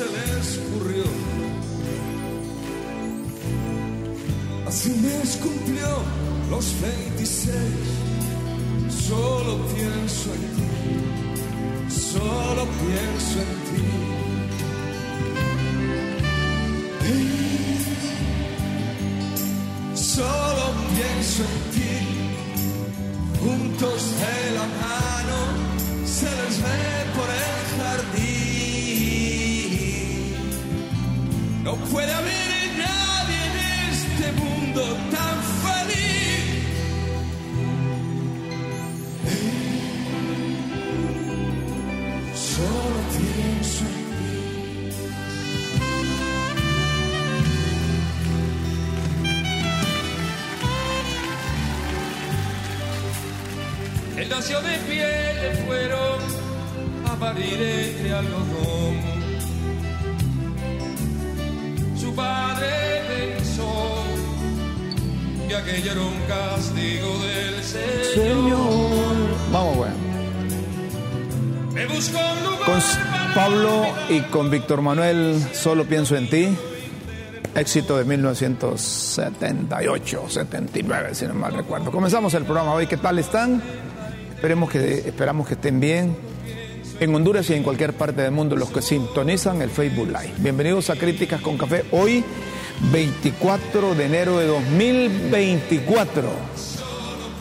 se le escurrió. Así mes cumplió los 26. Solo pienso en ti, solo pienso en ti. Y con Víctor Manuel, solo pienso en ti. Éxito de 1978, 79, si no mal recuerdo. Comenzamos el programa hoy. ¿Qué tal están? Esperemos que, esperamos que estén bien. En Honduras y en cualquier parte del mundo, los que sintonizan el Facebook Live. Bienvenidos a Críticas con Café. Hoy, 24 de enero de 2024,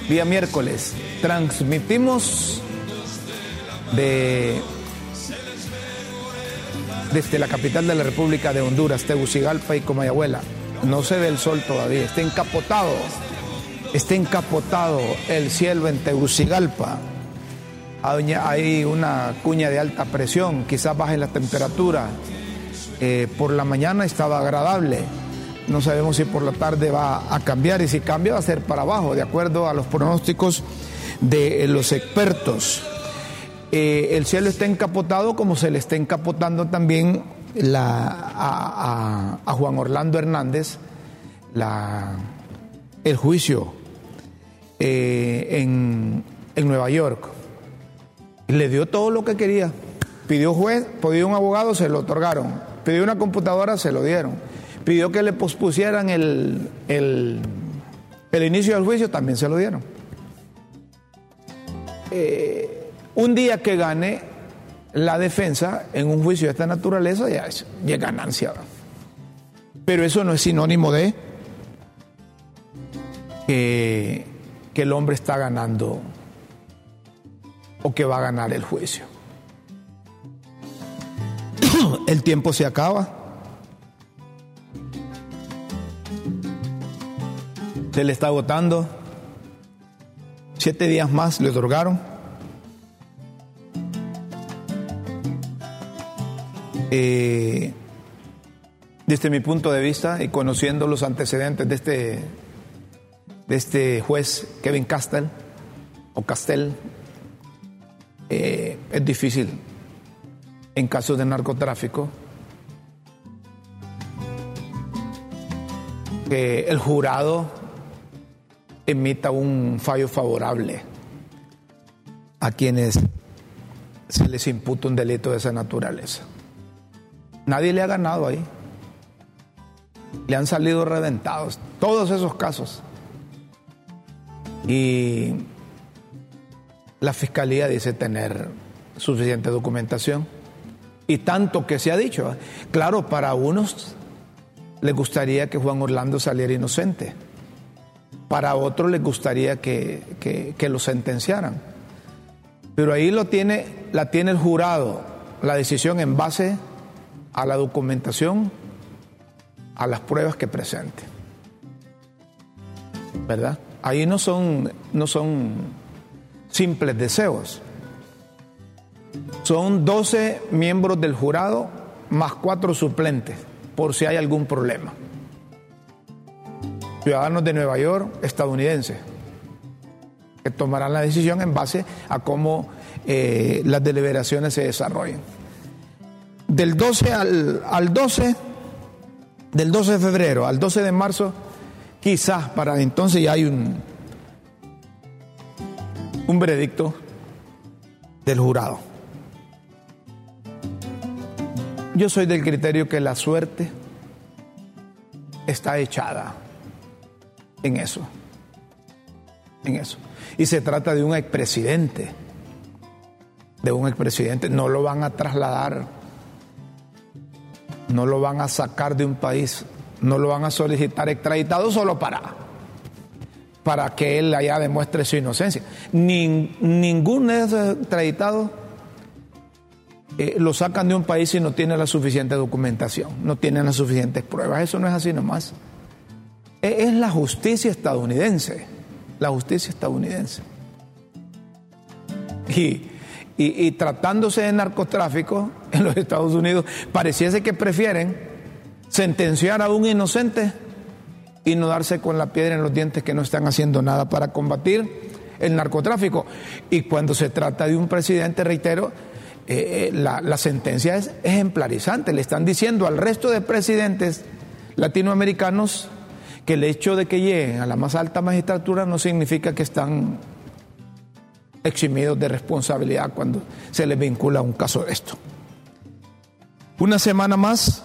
día miércoles. Transmitimos de desde la capital de la República de Honduras, Tegucigalpa y Comayagüela. No se ve el sol todavía, está encapotado, está encapotado el cielo en Tegucigalpa. Hay hay una cuña de alta presión, quizás baje la temperatura. Eh, por la mañana estaba agradable, no sabemos si por la tarde va a cambiar y si cambia va a ser para abajo, de acuerdo a los pronósticos de los expertos. Eh, el cielo está encapotado como se le está encapotando también a, Juan Orlando Hernández el juicio eh, en, Nueva York. Le dio todo lo que quería. Pidió juez, pidió un abogado, se lo otorgaron. Pidió una computadora, se lo dieron. Pidió que le pospusieran el, el, el inicio del juicio, también se lo dieron. Un día que gane la defensa en un juicio de esta naturaleza ya es, ya ganancia. Pero eso no es sinónimo de que, que el hombre está ganando o que va a ganar el juicio. El tiempo se acaba. Se le está agotando. Siete días más le otorgaron. Eh, desde mi punto de vista y conociendo los antecedentes de este, de este juez Kevin Castell o Castell, eh, es difícil en casos de narcotráfico que el jurado emita un fallo favorable a quienes se les imputa un delito de esa naturaleza. Nadie le ha ganado ahí. Le han salido reventados todos esos casos. Y la fiscalía dice tener suficiente documentación. Y tanto que se ha dicho. Claro, para unos les gustaría que Juan Orlando saliera inocente. Para otros les gustaría que, que- que lo sentenciaran. Pero ahí lo tiene, la tiene el jurado, la decisión en base a la documentación, a las pruebas que presente. ¿Verdad? Ahí no son, no son simples deseos. Son 12 miembros del jurado más cuatro suplentes, por si hay algún problema. Ciudadanos de Nueva York, estadounidenses, que tomarán la decisión en base a cómo eh, las deliberaciones se desarrollen. Del 12 al, al 12, del 12 de febrero al 12 de marzo, quizás para entonces ya hay un, un veredicto del jurado. Yo soy del criterio que la suerte está echada en eso. En eso. Y se trata de un expresidente. De un expresidente. No lo van a trasladar. No lo van a sacar de un país. No lo van a solicitar extraditado solo para, para que él allá demuestre su inocencia. ningún de esos extraditados eh, lo sacan de un país si no tiene la suficiente documentación, no tienen las suficientes pruebas. Eso no es así nomás. E, es la justicia estadounidense, la justicia estadounidense. Y, y, tratándose de narcotráfico en los Estados Unidos, pareciese que prefieren sentenciar a un inocente y no darse con la piedra en los dientes que no están haciendo nada para combatir el narcotráfico. Y cuando se trata de un presidente, reitero, eh, eh, la, sentencia es ejemplarizante. Le están diciendo al resto de presidentes latinoamericanos que el hecho de que lleguen a la más alta magistratura no significa que están eximidos de responsabilidad cuando se les vincula un caso de esto. Una semana más.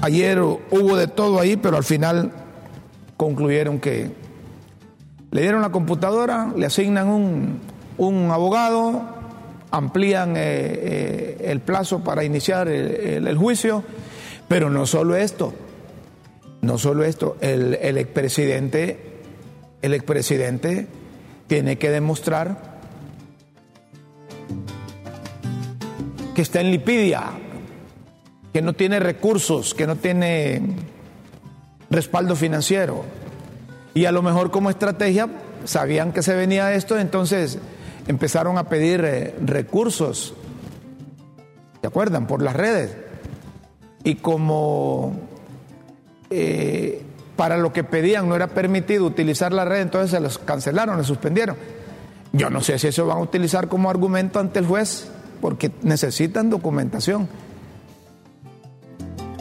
Ayer hubo de todo ahí, pero al final concluyeron que le dieron la computadora, le asignan un un abogado, amplían eh, eh, el plazo para iniciar el, juicio, pero no solo esto, no solo esto, el, el expresidente, el expresidente tiene que demostrar que está en lipidia, que no tiene recursos, que no tiene respaldo financiero. Y a lo mejor como estrategia sabían que se venía esto, entonces empezaron a pedir eh, recursos, ¿se acuerdan? Por las redes. Y como eh, para lo que pedían no era permitido utilizar la red, entonces se los cancelaron, los suspendieron. Yo no sé si eso van a utilizar como argumento ante el juez, porque necesitan documentación.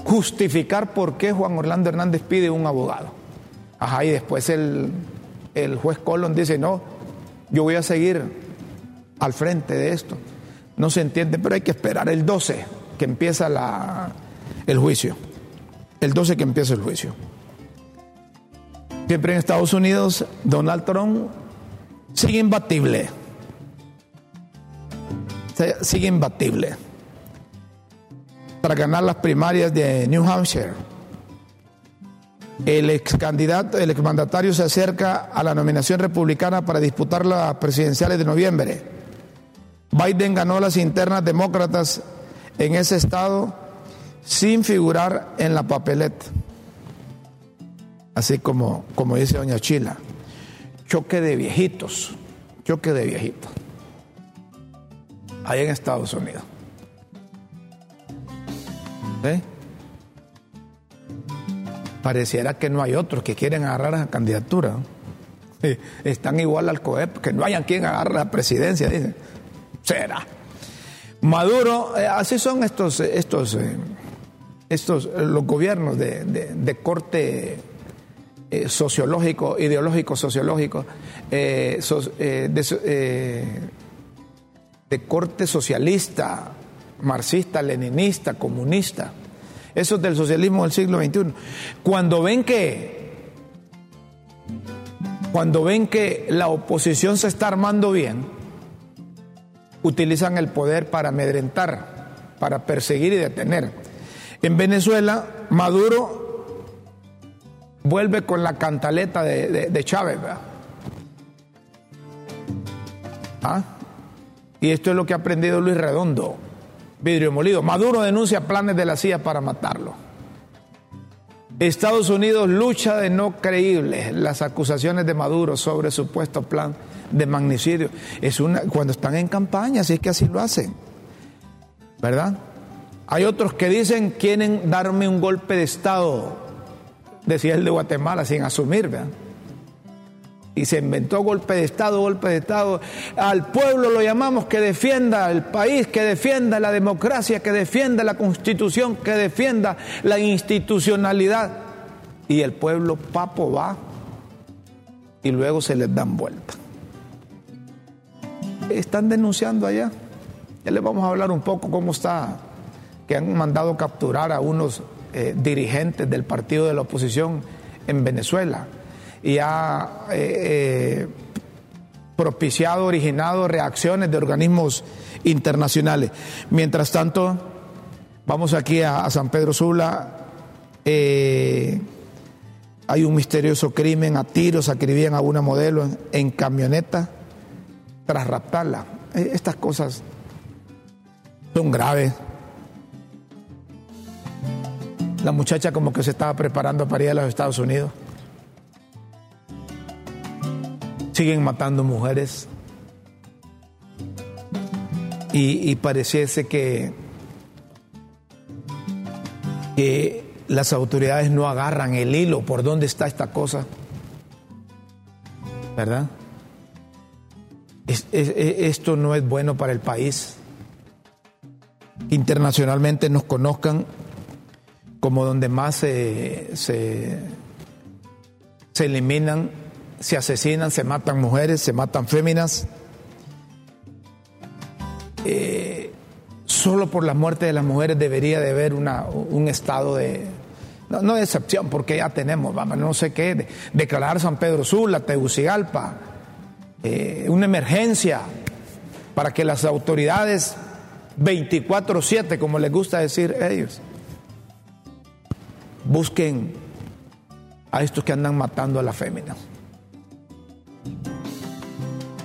Justificar por qué Juan Orlando Hernández pide un abogado. Ajá, y después el, el juez Colón dice, no, yo voy a seguir al frente de esto. No se entiende, pero hay que esperar el 12 que empieza la, el juicio. El 12 que empieza el juicio. Siempre en Estados Unidos, Donald Trump sigue imbatible. Sigue imbatible. Para ganar las primarias de New Hampshire. El ex candidato, el ex mandatario se acerca a la nominación republicana para disputar las presidenciales de noviembre. Biden ganó las internas demócratas en ese estado sin figurar en la papeleta. Así como, como dice doña Chila, choque de viejitos, choque de viejitos. Ahí en Estados Unidos. ¿Eh? Pareciera que no hay otros que quieren agarrar esa candidatura. Están igual al COEP, que no hayan quien agarre la presidencia, dicen será. Maduro, eh, así son estos, estos, eh, estos eh, los gobiernos de, corte sociológico, ideológico, sociológico, de, corte socialista, marxista, leninista, comunista. Esos del socialismo del siglo XXI. Cuando ven que cuando ven que la oposición se está armando bien, utilizan el poder para amedrentar, para perseguir y detener. En Venezuela, Maduro vuelve con la cantaleta de, Chávez. ¿Ah? Y esto es lo que ha aprendido Luis Redondo, vidrio molido. Maduro denuncia planes de la CIA para matarlo. Estados Unidos lucha de no creíbles las acusaciones de Maduro sobre supuesto plan de magnicidio. Es una, cuando están en campaña, así es que así lo hacen. ¿Verdad? Hay otros que dicen quieren darme un golpe de Estado, decía el de Guatemala, sin asumir, ¿verdad? y se inventó golpe de Estado, golpe de Estado. Al pueblo lo llamamos que defienda el país, que defienda la democracia, que defienda la constitución, que defienda la institucionalidad. Y el pueblo papo va y luego se les dan vuelta. Están denunciando allá. Ya les vamos a hablar un poco cómo está, que han mandado capturar a unos eh, dirigentes del partido de la oposición en Venezuela y ha eh, eh, propiciado, originado reacciones de organismos internacionales. Mientras tanto, vamos aquí a, San Pedro Sula. Hay un misterioso crimen, a tiros acribían a una modelo en, camioneta tras raptarla. Estas cosas son graves. La muchacha como que se estaba preparando para ir a los Estados Unidos. siguen matando mujeres y, pareciese que, que las autoridades no agarran el hilo por dónde está esta cosa, ¿verdad? esto no es bueno para el país. Internacionalmente nos conozcan como donde más se, se, se eliminan se asesinan, se matan mujeres, se matan féminas. Eh, solo por la muerte de las mujeres debería de haber una, un estado de, no, de excepción, porque ya tenemos, vamos, no sé qué, declarar San Pedro Sula, Tegucigalpa, eh, una emergencia para que las autoridades 24-7, como les gusta decir ellos, busquen a estos que andan matando a las féminas.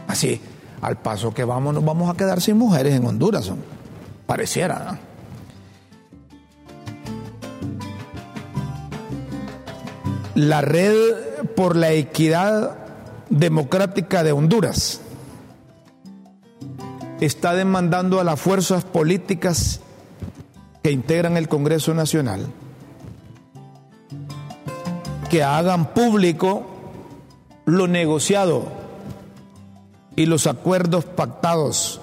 Así, al paso que vamos, nos vamos a quedar sin mujeres en Honduras. Pareciera, La red por la equidad democrática de Honduras está demandando a las fuerzas políticas que integran el Congreso Nacional que hagan público lo negociado y los acuerdos pactados,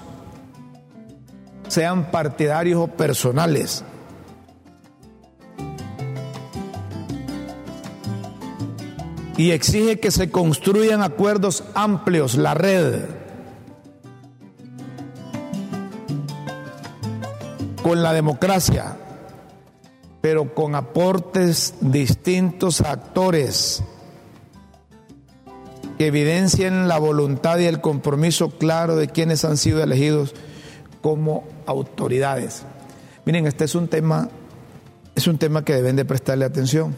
sean partidarios o personales. Y exige que se construyan acuerdos amplios, la red, con la democracia, pero con aportes distintos a actores que evidencien la voluntad y el compromiso claro de quienes han sido elegidos como autoridades. Miren, este es un tema, es un tema que deben de prestarle atención.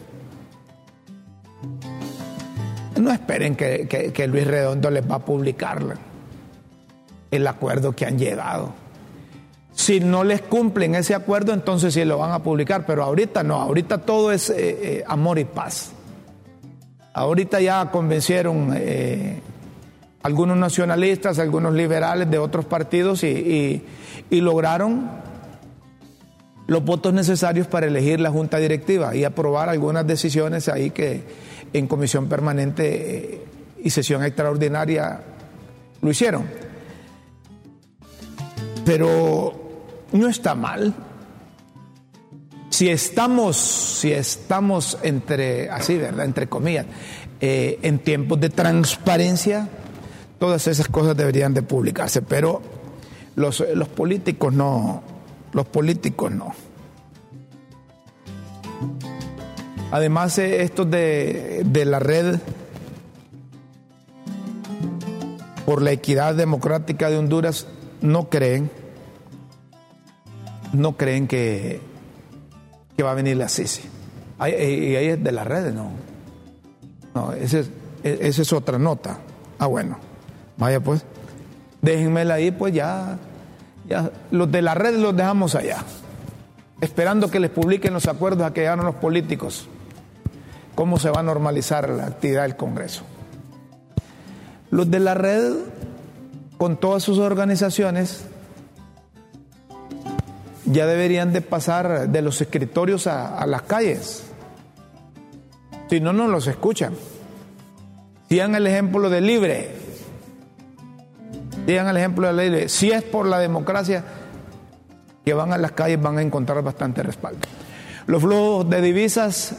No esperen que, Luis Redondo les va a publicar el acuerdo que han llegado. Si no les cumplen ese acuerdo, entonces sí lo van a publicar, pero ahorita no, ahorita todo es eh, eh, amor y paz. Ahorita ya convencieron eh, algunos nacionalistas, algunos liberales de otros partidos y, lograron los votos necesarios para elegir la junta directiva y aprobar algunas decisiones ahí que en comisión permanente y sesión extraordinaria lo hicieron. Pero no está mal, si estamos, si estamos entre, así, ¿verdad? Entre comillas, eh, en tiempos de transparencia, todas esas cosas deberían de publicarse, pero los, políticos no, los políticos no. Además, eh, estos de, de la red por la equidad democrática de Honduras no creen, no creen que que va a venir la Sisi. Y ahí es de las redes, no. No, esa es, esa es otra nota. Ah, bueno. Vaya pues. Déjenmela ahí, pues ya, ya. Los de las redes los dejamos allá. Esperando que les publiquen los acuerdos a que llegaron los políticos. Cómo se va a normalizar la actividad del Congreso. Los de la red, con todas sus organizaciones, ya deberían de pasar de los escritorios a, las calles. Si no, no los escuchan. Sigan el ejemplo de libre. Sigan el ejemplo de libre. Si es por la democracia que van a las calles, van a encontrar bastante respaldo. Los flujos de divisas,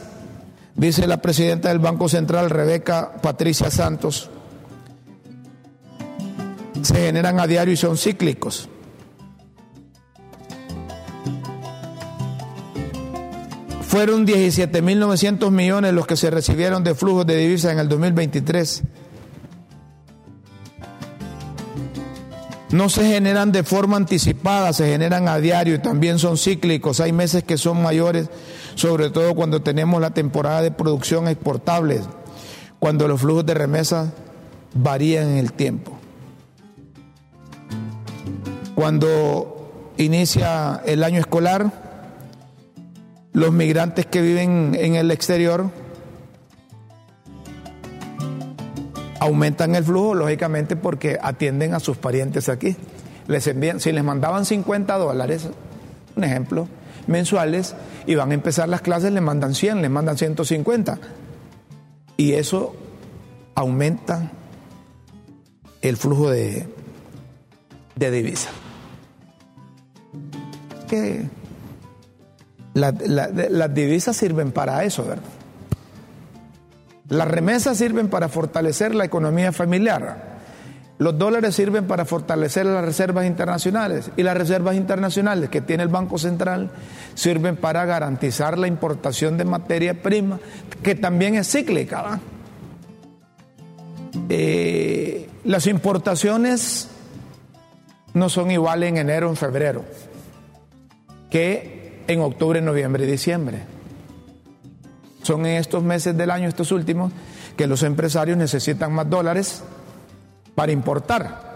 dice la presidenta del Banco Central, Rebeca Patricia Santos, se generan a diario y son cíclicos. Fueron 17.900 millones los que se recibieron de flujos de divisas en el 2023. No se generan de forma anticipada, se generan a diario y también son cíclicos. Hay meses que son mayores, sobre todo cuando tenemos la temporada de producción exportable, cuando los flujos de remesa varían en el tiempo. Cuando inicia el año escolar, los migrantes que viven en el exterior aumentan el flujo, lógicamente, porque atienden a sus parientes aquí. Les envían, si les mandaban 50 dólares, un ejemplo, mensuales, y van a empezar las clases, les mandan 100, les mandan 150. Y eso aumenta el flujo de, de las divisas sirven para eso, ¿verdad? Las remesas sirven para fortalecer la economía familiar. Los dólares sirven para fortalecer las reservas internacionales y las reservas internacionales que tiene el Banco Central sirven para garantizar la importación de materia prima, que también es cíclica. Eh, las importaciones no son iguales en enero o en febrero que en octubre, noviembre y diciembre. Son en estos meses del año, estos últimos, que los empresarios necesitan más dólares para importar.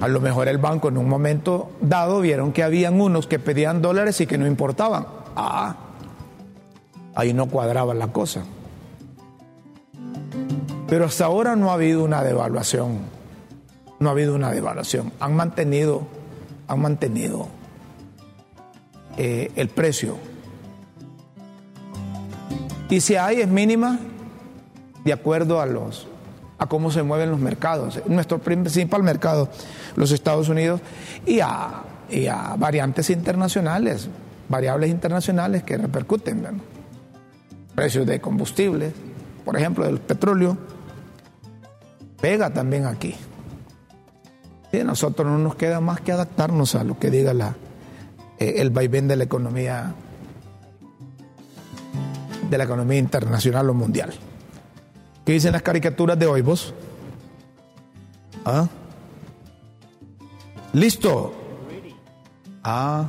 A lo mejor el banco en un momento dado vieron que habían unos que pedían dólares y que no importaban. Ah, ahí no cuadraba la cosa. Pero hasta ahora no ha habido una devaluación. No ha habido una devaluación. Han mantenido, han mantenido eh, el precio. Y si hay es mínima de acuerdo a los a cómo se mueven los mercados. Nuestro principal mercado, los Estados Unidos, y a, y a variantes internacionales, variables internacionales que repercuten. Precios de combustibles, por ejemplo, del petróleo, pega también aquí. Y a nosotros no nos queda más que adaptarnos a lo que diga la, el vaivén de la economía de la economía internacional o mundial. ¿Qué dicen las caricaturas de hoy vos? ¿Ah? ¿Listo? Ah.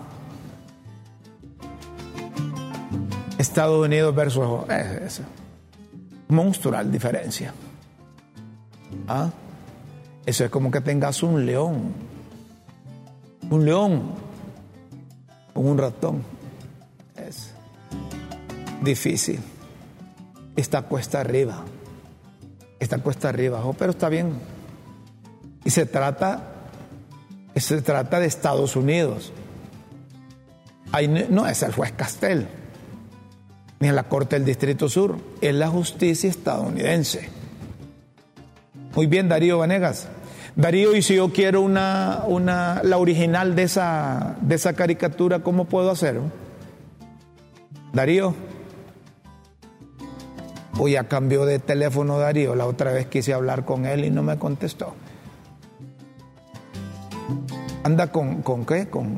Estados Unidos versus... Eh, monstrual diferencia. ¿Ah? Eso es como que tengas un león. Un león un ratón. Es difícil. Está cuesta arriba. Está cuesta arriba, oh, pero está bien. Y se trata, se trata de Estados Unidos. Ahí no es el juez Castel, ni en la Corte del Distrito Sur, es la justicia estadounidense. Muy bien, Darío Vanegas. Darío, y si yo quiero una, una, la original de esa, de esa caricatura, ¿cómo puedo hacerlo? Darío. Hoy ya cambió de teléfono Darío. La otra vez quise hablar con él y no me contestó. Anda con, con qué? Con,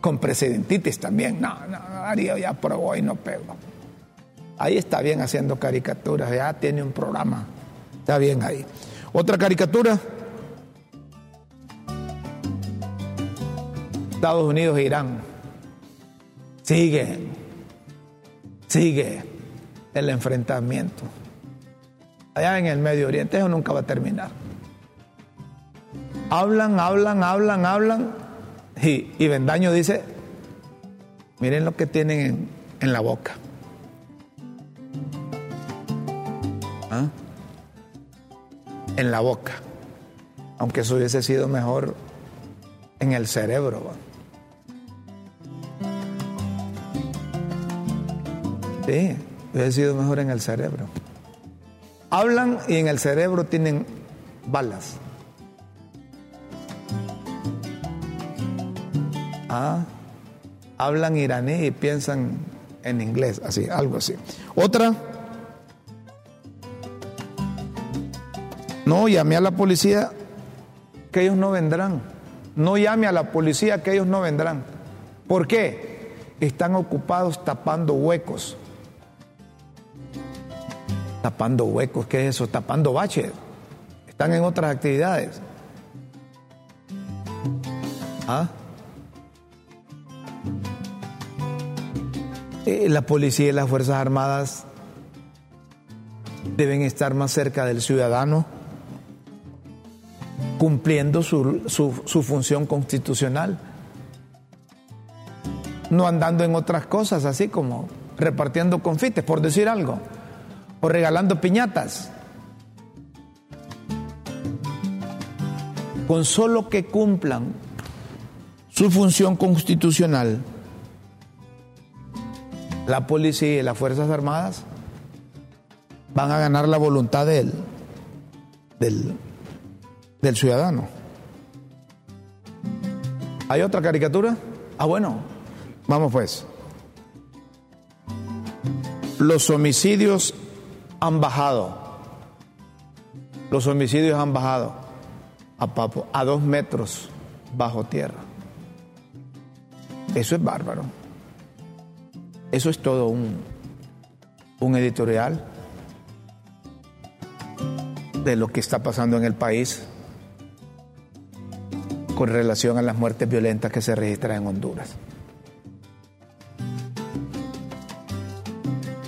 con presidentitis también. No, no, Darío ya probó y no pegó. Ahí está bien haciendo caricaturas, ya tiene un programa. Está bien ahí. Otra caricatura. Estados Unidos e Irán. Sigue, sigue el enfrentamiento. Allá en el Medio Oriente eso nunca va a terminar. Hablan, hablan, hablan, hablan. Y, y Bendaño dice, miren lo que tienen en, en la boca. ¿Ah? En la boca. Aunque eso hubiese sido mejor en el cerebro. Sí, hubiese sido mejor en el cerebro. Hablan y en el cerebro tienen balas. Ah, hablan iraní y piensan en inglés, así, algo así. Otra, no llame a la policía que ellos no vendrán. No llame a la policía que ellos no vendrán. ¿Por qué? Están ocupados tapando huecos. Tapando huecos, ¿qué es eso? Tapando baches. Están en otras actividades. ¿Ah? Eh, la policía y las Fuerzas Armadas deben estar más cerca del ciudadano, cumpliendo su, su, función constitucional, no andando en otras cosas, así como repartiendo confites, por decir algo, o regalando piñatas. Con solo que cumplan su función constitucional, la policía y las Fuerzas Armadas van a ganar la voluntad del, del, del ciudadano. ¿Hay otra caricatura? Ah, bueno, vamos pues. Los homicidios han bajado. Los homicidios han bajado a, papo, a dos metros bajo tierra. Eso es bárbaro. Eso es todo un, un editorial de lo que está pasando en el país con relación a las muertes violentas que se registran en Honduras.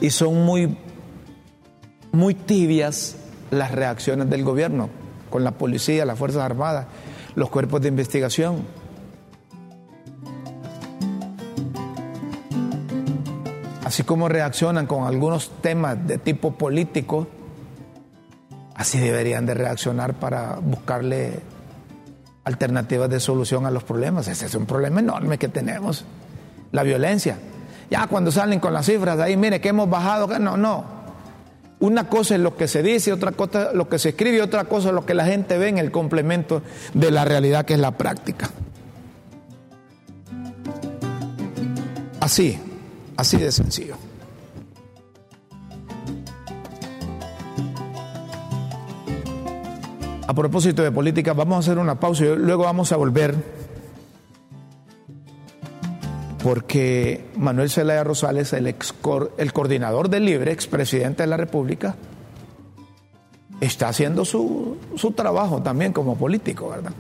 Y son muy, muy tibias las reacciones del gobierno con la policía, las Fuerzas Armadas, los cuerpos de investigación así como reaccionan con algunos temas de tipo político, así deberían de reaccionar para buscarle alternativas de solución a los problemas. Ese es un problema enorme que tenemos, la violencia. Ya cuando salen con las cifras ahí, mire que hemos bajado, no, no. Una cosa es lo que se dice, otra cosa lo que se escribe, otra cosa es lo que la gente ve en el complemento de la realidad que es la práctica. Así, Así de sencillo. A propósito de política, vamos a hacer una pausa y luego vamos a volver porque Manuel Zelaya Rosales, el, ex, el coordinador del Libre, expresidente de la República, está haciendo su, su trabajo también como político, ¿verdad?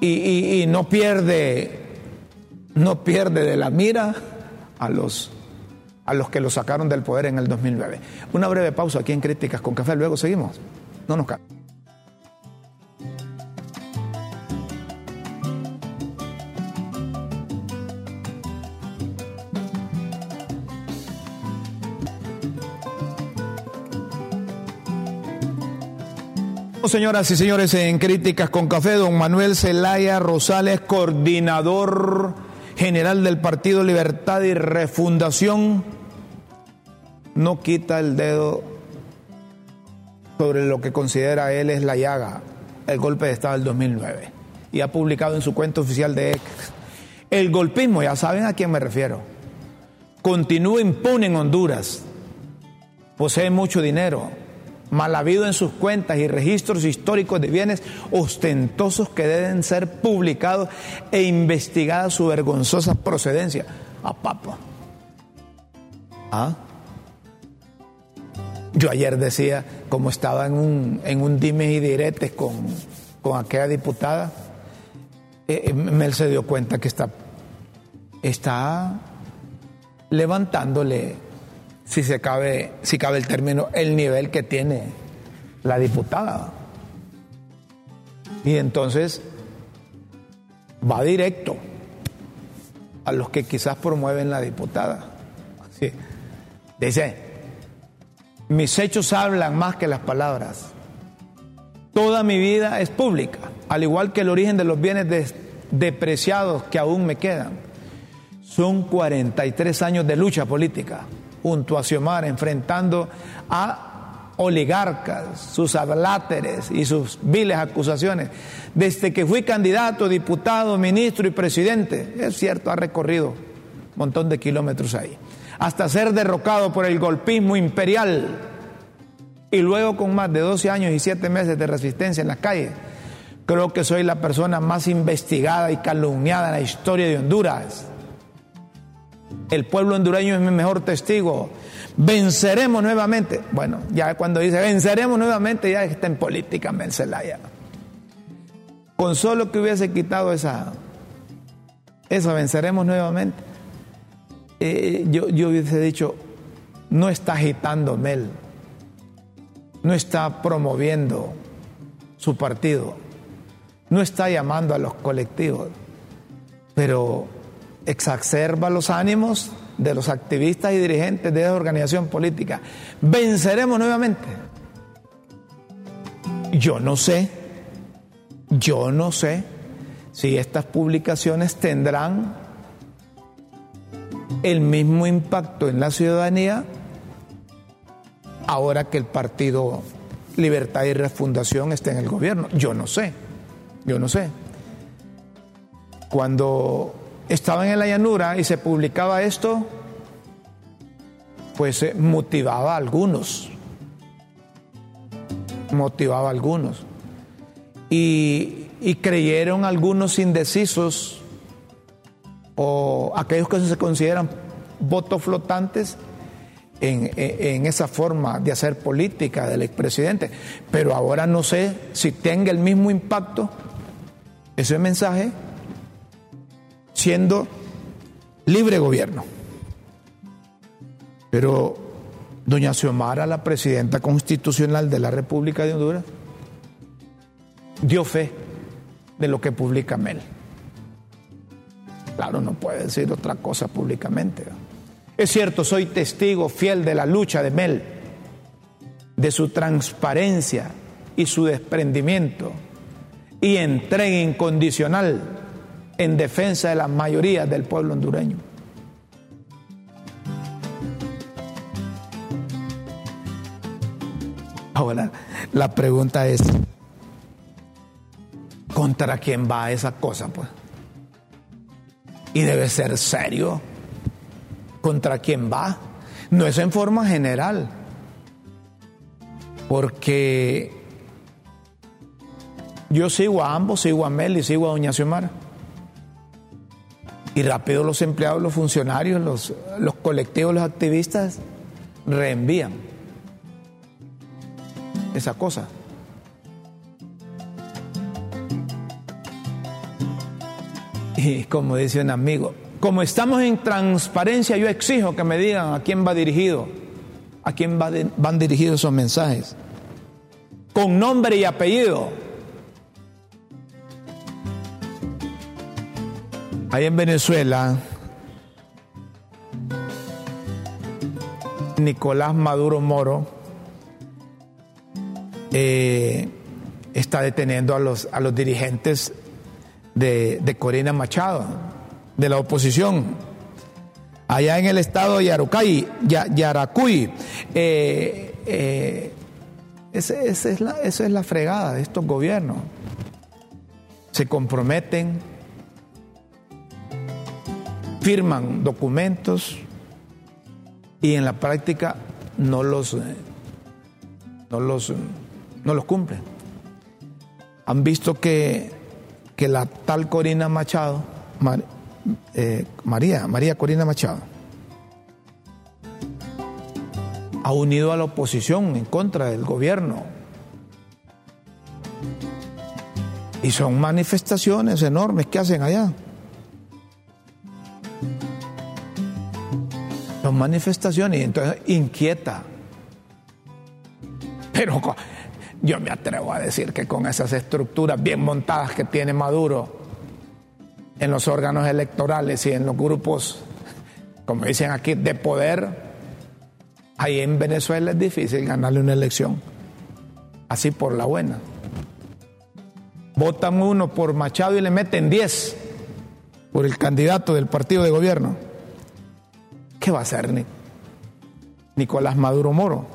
Y, y no pierde no pierde de la mira a los, a los que lo sacaron del poder en el 2009. Una breve pausa aquí en Críticas con Café, luego seguimos. No nos cae. Señoras y señores, en Críticas con Café, don Manuel Zelaya Rosales, coordinador general del Partido Libertad y Refundación, no quita el dedo sobre lo que considera él es la llaga, el golpe de Estado del 2009. Y ha publicado en su cuenta oficial de X. El golpismo, ya saben a quién me refiero, continúa impune en Honduras, posee mucho dinero, mal habido en sus cuentas y registros históricos de bienes ostentosos que deben ser publicados e investigada su vergonzosa procedencia. A papa. ¿Ah? Yo ayer decía, como estaba en un, en un dime y diretes con, con aquella diputada, eh, eh, Mel se dio cuenta que está, está levantándole si se cabe, si cabe el término, el nivel que tiene la diputada. Y entonces va directo a los que quizás promueven la diputada. Dice, mis hechos hablan más que las palabras. Toda mi vida es pública, al igual que el origen de los bienes depreciados que aún me quedan. Son 43 años de lucha política junto a Xiomara, enfrentando a oligarcas, sus abláteres y sus viles acusaciones. Desde que fui candidato, diputado, ministro y presidente, es cierto, ha recorrido un montón de kilómetros ahí, hasta ser derrocado por el golpismo imperial y luego con más de 12 años y 7 meses de resistencia en las calles. Creo que soy la persona más investigada y calumniada en la historia de Honduras. El pueblo hondureño es mi mejor testigo. Venceremos nuevamente. Bueno, ya cuando dice venceremos nuevamente, ya está en política Celaya. Con solo que hubiese quitado esa, esa venceremos nuevamente, eh, yo, yo hubiese dicho, no está agitando Mel, no está promoviendo su partido, no está llamando a los colectivos, pero exacerba los ánimos de los activistas y dirigentes de esa organización política. Venceremos nuevamente. Yo no sé, yo no sé si estas publicaciones tendrán el mismo impacto en la ciudadanía ahora que el partido Libertad y Refundación está en el gobierno. Yo no sé, yo no sé. Cuando estaban en la llanura y se publicaba esto, pues eh, motivaba a algunos, motivaba a algunos. Y, creyeron algunos indecisos o aquellos que se consideran votos flotantes en, en, esa forma de hacer política del expresidente. Pero ahora no sé si tenga el mismo impacto ese mensaje siendo libre gobierno. Pero doña Xiomara, la presidenta constitucional de la República de Honduras, dio fe de lo que publica Mel. Claro, no puede decir otra cosa públicamente. Es cierto, soy testigo fiel de la lucha de Mel, de su transparencia y su desprendimiento y entrega incondicional en defensa de la mayoría del pueblo hondureño. Ahora, la pregunta es, ¿contra quién va esa cosa? Pues? Y debe ser serio. ¿Contra quién va? No es en forma general. Porque yo sigo a ambos, sigo a Mel y sigo a Doña Xiomara. Y rápido los empleados, los funcionarios, los, los colectivos, los activistas reenvían esa cosa. Y como dice un amigo, como estamos en transparencia, yo exijo que me digan a quién va dirigido, a quién van dirigidos esos mensajes, con nombre y apellido. Ahí en Venezuela, Nicolás Maduro Moro eh, está deteniendo a los, a los dirigentes de, Corina Machado, de la oposición, allá en el estado de Yarucay, Yaracuy. Eh, eh, es es la fregada de estos gobiernos. Se comprometen firman documentos y en la práctica no los, eh, no los, no los cumplen. Han visto que, que la tal Corina Machado, eh, María, María Corina Machado, ha unido a la oposición en contra del gobierno. Y son manifestaciones enormes que hacen allá. Son manifestaciones entonces inquieta. Pero yo me atrevo a decir que con esas estructuras bien montadas que tiene Maduro en los órganos electorales y en los grupos, como dicen aquí, de poder, ahí en Venezuela es difícil ganarle una elección. Así por la buena. Votan uno por Machado y le meten diez por el candidato del partido de gobierno. ¿Qué va a hacer? Nicolás Maduro Moro.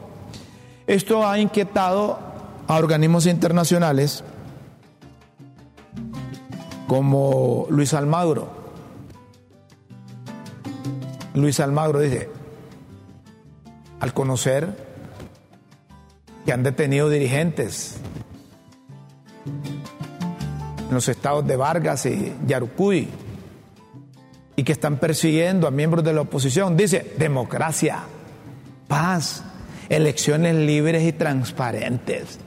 Esto ha inquietado a organismos internacionales como Luis Almagro. Luis Almagro dice, al conocer que han detenido dirigentes en los estados de Vargas y Yarucuy y que están persiguiendo a miembros de la oposición, dice, democracia, paz, elecciones libres y transparentes,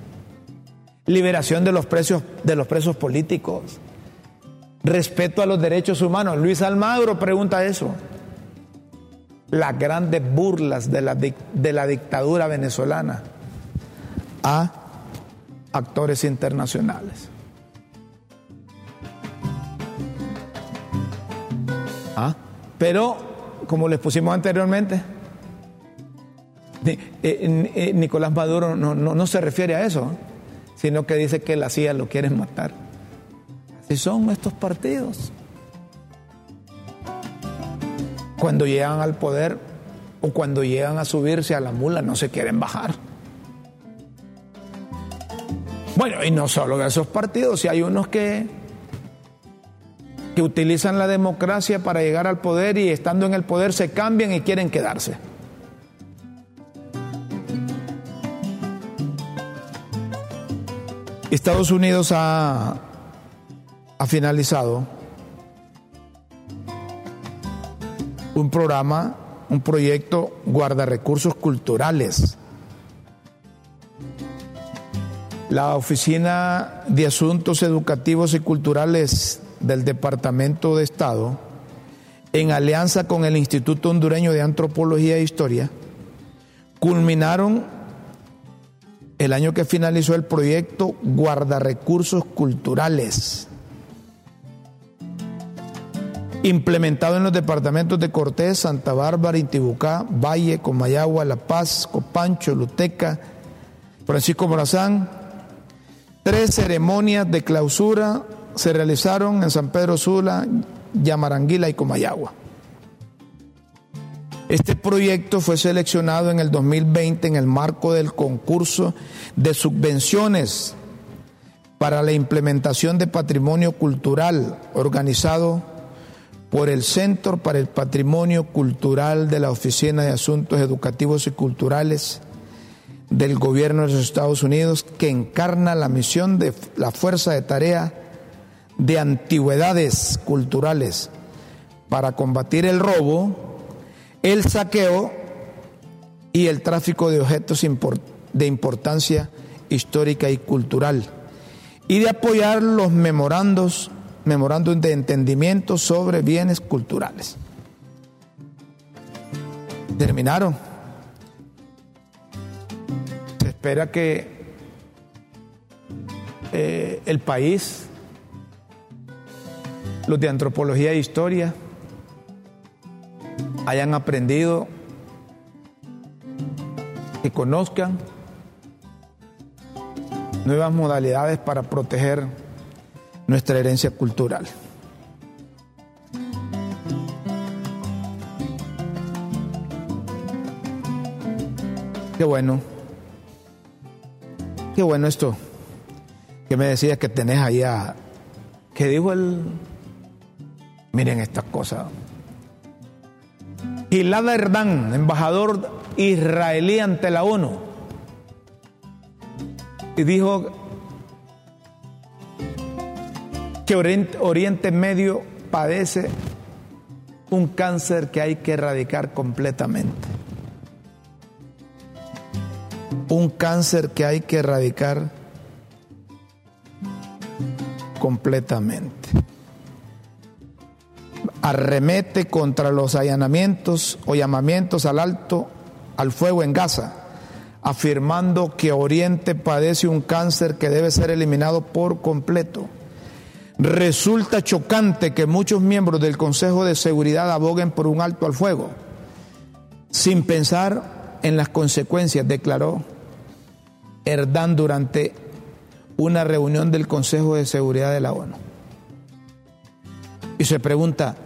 liberación de los, presos, políticos, respeto a los derechos humanos. Luis Almagro pregunta eso. Las grandes burlas de la, de la dictadura venezolana a actores internacionales. ¿Ah? Pero, como les pusimos anteriormente, eh, eh, Nicolás Maduro no, no, se refiere a eso, sino que dice que la CIA lo quiere matar. Así son estos partidos. Cuando llegan al poder o cuando llegan a subirse a la mula no se quieren bajar. Bueno, y no solo esos partidos, si hay unos que que utilizan la democracia para llegar al poder y estando en el poder se cambian y quieren quedarse. Estados Unidos ha, ha finalizado un programa, un proyecto guarda recursos culturales. La Oficina de Asuntos Educativos y Culturales del Departamento de Estado, en alianza con el Instituto Hondureño de Antropología e Historia, culminaron el año que finalizó el proyecto Guardarrecursos Culturales, implementado en los departamentos de Cortés, Santa Bárbara, Intibucá, Valle, Comayagua, La Paz, Copancho, Luteca, Francisco Morazán, tres ceremonias de clausura se realizaron en San Pedro Sula, Yamaranguila y Comayagua. Este proyecto fue seleccionado en el 2020 en el marco del concurso de subvenciones para la implementación de patrimonio cultural organizado por el Centro para el Patrimonio Cultural de la Oficina de Asuntos Educativos y Culturales del Gobierno de los Estados Unidos, que encarna la misión de la Fuerza de Tarea de antigüedades culturales para combatir el robo, el saqueo y el tráfico de objetos de importancia histórica y cultural, y de apoyar los memorandos, memorándum de entendimiento sobre bienes culturales. Terminaron. Se espera que eh, el país los de antropología e historia hayan aprendido, que conozcan nuevas modalidades para proteger nuestra herencia cultural. Qué bueno. Qué bueno esto. Que me decías que tenés allá. ¿Qué dijo el Miren estas cosas. Gilad Erdán, embajador israelí ante la ONU, y dijo que Oriente Medio padece un cáncer que hay que erradicar completamente. Un cáncer que hay que erradicar completamente arremete contra los allanamientos o llamamientos al alto al fuego en Gaza, afirmando que Oriente padece un cáncer que debe ser eliminado por completo. Resulta chocante que muchos miembros del Consejo de Seguridad aboguen por un alto al fuego, sin pensar en las consecuencias, declaró Erdán durante una reunión del Consejo de Seguridad de la ONU. Y se pregunta,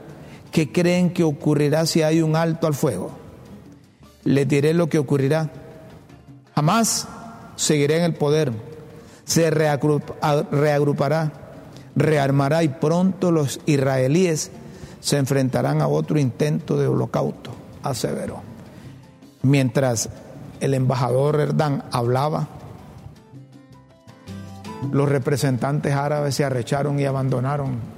¿Qué creen que ocurrirá si hay un alto al fuego? les diré lo que ocurrirá. Jamás seguiré en el poder. Se reagrupará, rearmará y pronto los israelíes se enfrentarán a otro intento de holocausto, aseveró. Mientras el embajador Erdán hablaba, los representantes árabes se arrecharon y abandonaron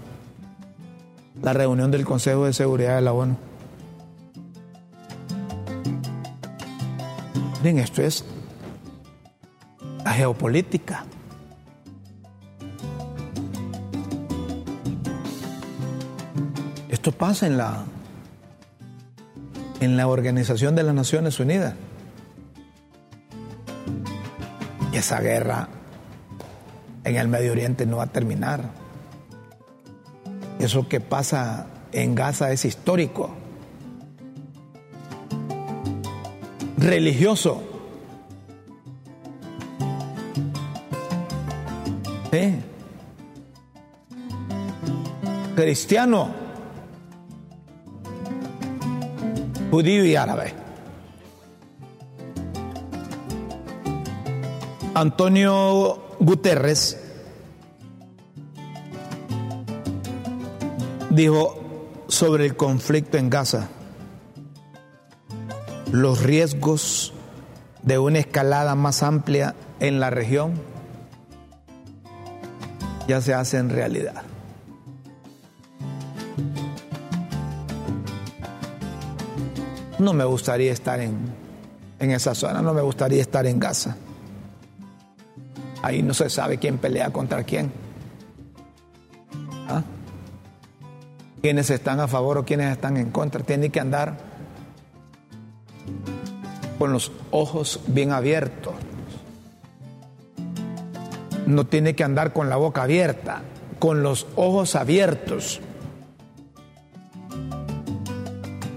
la reunión del Consejo de Seguridad de la ONU. Miren, esto es la geopolítica. Esto pasa en la en la Organización de las Naciones Unidas. Y esa guerra en el Medio Oriente no va a terminar. Eso que pasa en Gaza es histórico, religioso. Cristiano, judío y árabe. Antonio Guterres dijo sobre el conflicto en Gaza, los riesgos de una escalada más amplia en la región ya se hacen realidad. No me gustaría estar en, en esa zona, no me gustaría estar en Gaza. Ahí no se sabe quién pelea contra quién. Quiénes están a favor o quiénes están en contra. Tiene que andar con los ojos bien abiertos. No tiene que andar con la boca abierta, con los ojos abiertos.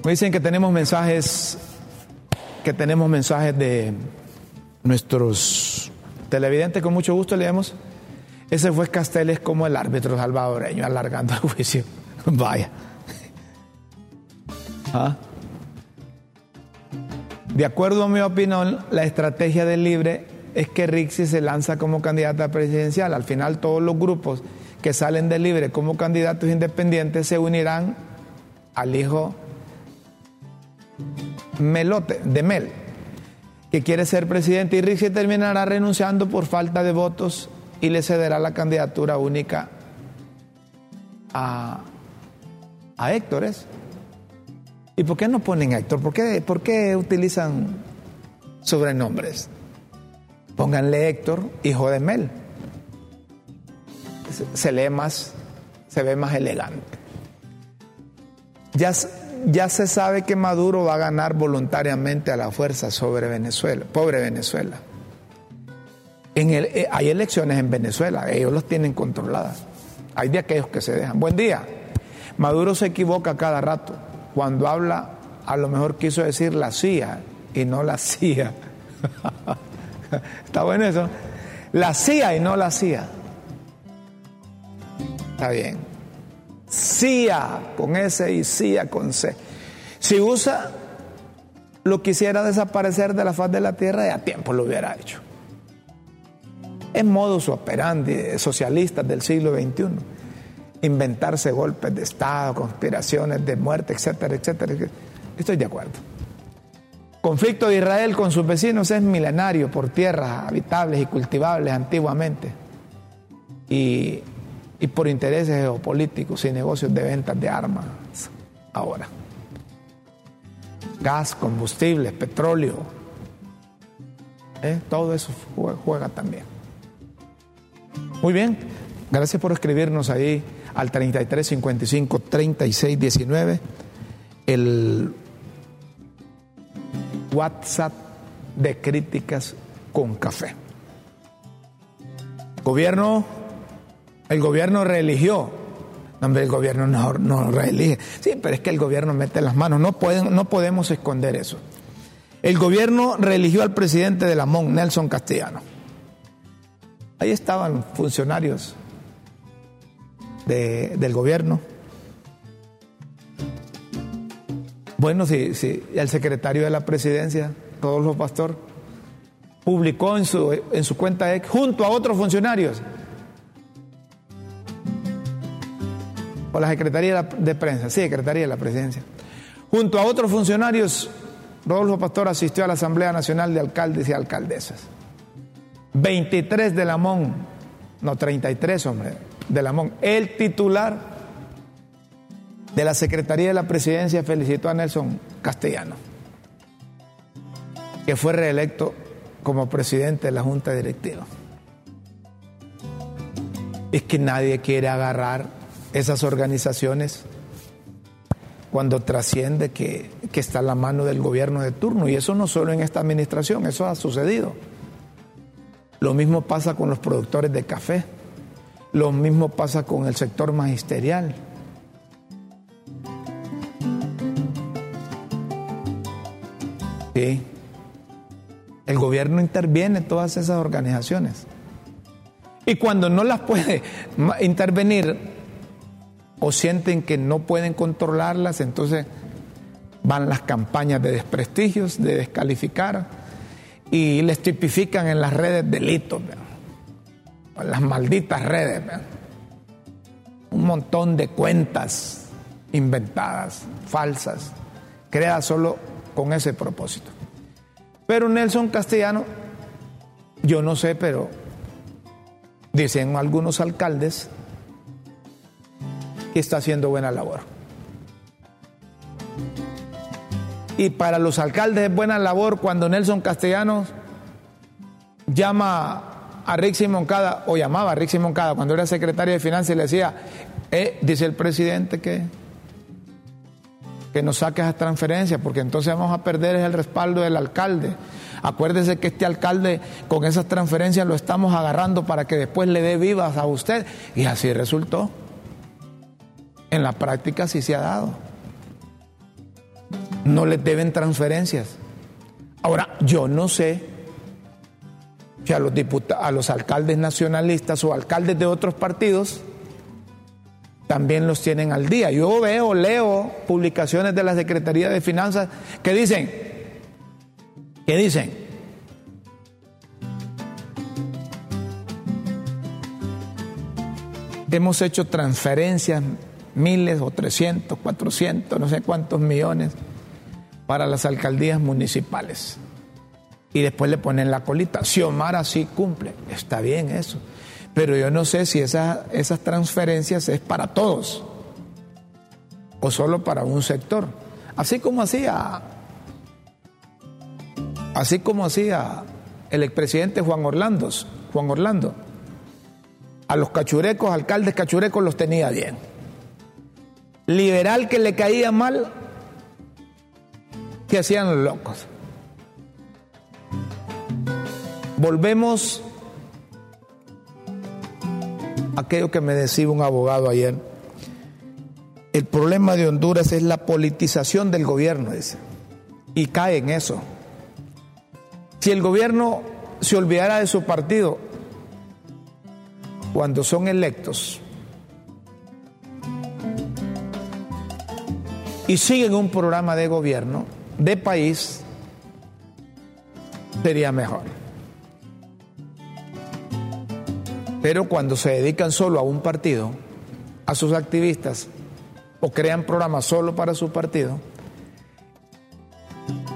Me dicen que tenemos mensajes, que tenemos mensajes de nuestros televidentes, con mucho gusto leemos. Ese fue Casteles como el árbitro salvadoreño, alargando el juicio. Vaya. ¿Ah? De acuerdo a mi opinión, la estrategia del Libre es que Rixi se lanza como candidata presidencial. Al final todos los grupos que salen del Libre como candidatos independientes se unirán al hijo Melote, de Mel, que quiere ser presidente y Rixi terminará renunciando por falta de votos y le cederá la candidatura única a, a Héctor. ¿Y por qué no ponen Héctor? ¿Por qué, ¿Por qué utilizan sobrenombres? Pónganle Héctor, hijo de Mel. Se lee más, se ve más elegante. Ya, ya se sabe que Maduro va a ganar voluntariamente a la fuerza sobre Venezuela, pobre Venezuela. En el, eh, hay elecciones en Venezuela, ellos los tienen controladas. Hay de aquellos que se dejan. Buen día. Maduro se equivoca cada rato. Cuando habla, a lo mejor quiso decir la CIA y no la CIA. ¿Está bueno eso? La CIA y no la CIA. Está bien. CIA con S y CIA con C. Si usa lo quisiera desaparecer de la faz de la tierra, ya tiempo lo hubiera hecho. Es modus operandi socialistas del siglo XXI. Inventarse golpes de Estado, conspiraciones de muerte, etcétera, etcétera. Estoy de acuerdo. Conflicto de Israel con sus vecinos es milenario por tierras habitables y cultivables antiguamente y, y por intereses geopolíticos y negocios de ventas de armas ahora. Gas, combustibles, petróleo, ¿eh? todo eso juega, juega también. Muy bien, gracias por escribirnos ahí al 33 55 36 19. El WhatsApp de críticas con café. Gobierno, el gobierno reeligió. No, hombre, el gobierno no, no reelige. Sí, pero es que el gobierno mete las manos. No, pueden, no podemos esconder eso. El gobierno reeligió al presidente de la MON, Nelson Castellano. Ahí estaban funcionarios de, del gobierno Bueno, sí, sí, el secretario de la presidencia, Rodolfo Pastor, publicó en su, en su cuenta X, junto a otros funcionarios, o la Secretaría de Prensa, sí, Secretaría de la Presidencia, junto a otros funcionarios, Rodolfo Pastor asistió a la Asamblea Nacional de Alcaldes y Alcaldesas. 23 de Lamón, no 33, hombre, de Lamón. El titular de la Secretaría de la Presidencia felicitó a Nelson Castellano, que fue reelecto como presidente de la Junta Directiva. Es que nadie quiere agarrar esas organizaciones cuando trasciende que, que está la mano del gobierno de turno. Y eso no solo en esta administración, eso ha sucedido. Lo mismo pasa con los productores de café. Lo mismo pasa con el sector magisterial. Sí. El gobierno interviene en todas esas organizaciones. Y cuando no las puede intervenir o sienten que no pueden controlarlas, entonces van las campañas de desprestigios, de descalificar y les tipifican en las redes delitos, las malditas redes. Un montón de cuentas inventadas, falsas, creadas solo con ese propósito. Pero Nelson Castellano, yo no sé, pero dicen algunos alcaldes que está haciendo buena labor. Y para los alcaldes es buena labor cuando Nelson Castellanos llama a Rixi Moncada, o llamaba a Rixi Moncada cuando era secretario de Finanzas y le decía, eh, dice el presidente que, que nos saque esas transferencias, porque entonces vamos a perder el respaldo del alcalde. Acuérdese que este alcalde con esas transferencias lo estamos agarrando para que después le dé vivas a usted. Y así resultó. En la práctica sí se ha dado no les deben transferencias. Ahora, yo no sé si a los, a los alcaldes nacionalistas o alcaldes de otros partidos también los tienen al día. Yo veo, leo publicaciones de la Secretaría de Finanzas que dicen, que dicen, hemos hecho transferencias, miles o 300, 400, no sé cuántos millones para las alcaldías municipales. Y después le ponen la colita. Si Omar así cumple, está bien eso. Pero yo no sé si esas transferencias es para todos o solo para un sector. Así como hacía, así como hacía el expresidente Juan Orlando, Juan Orlando. A los cachurecos, alcaldes cachurecos los tenía bien. Liberal que le caía mal, que hacían los locos. Volvemos a aquello que me decía un abogado ayer. El problema de Honduras es la politización del gobierno, dice. Y cae en eso. Si el gobierno se olvidara de su partido cuando son electos y siguen un programa de gobierno, de país sería mejor. Pero cuando se dedican solo a un partido, a sus activistas, o crean programas solo para su partido,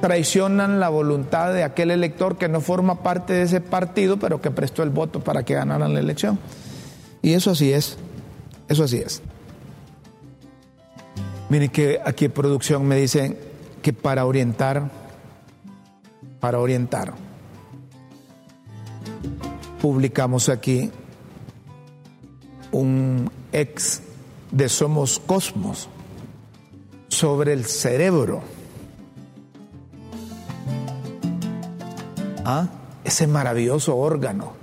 traicionan la voluntad de aquel elector que no forma parte de ese partido, pero que prestó el voto para que ganaran la elección. Y eso así es, eso así es. Miren que aquí en producción me dicen, que para orientar, para orientar, publicamos aquí un ex de Somos Cosmos sobre el cerebro. ¿Ah? Ese maravilloso órgano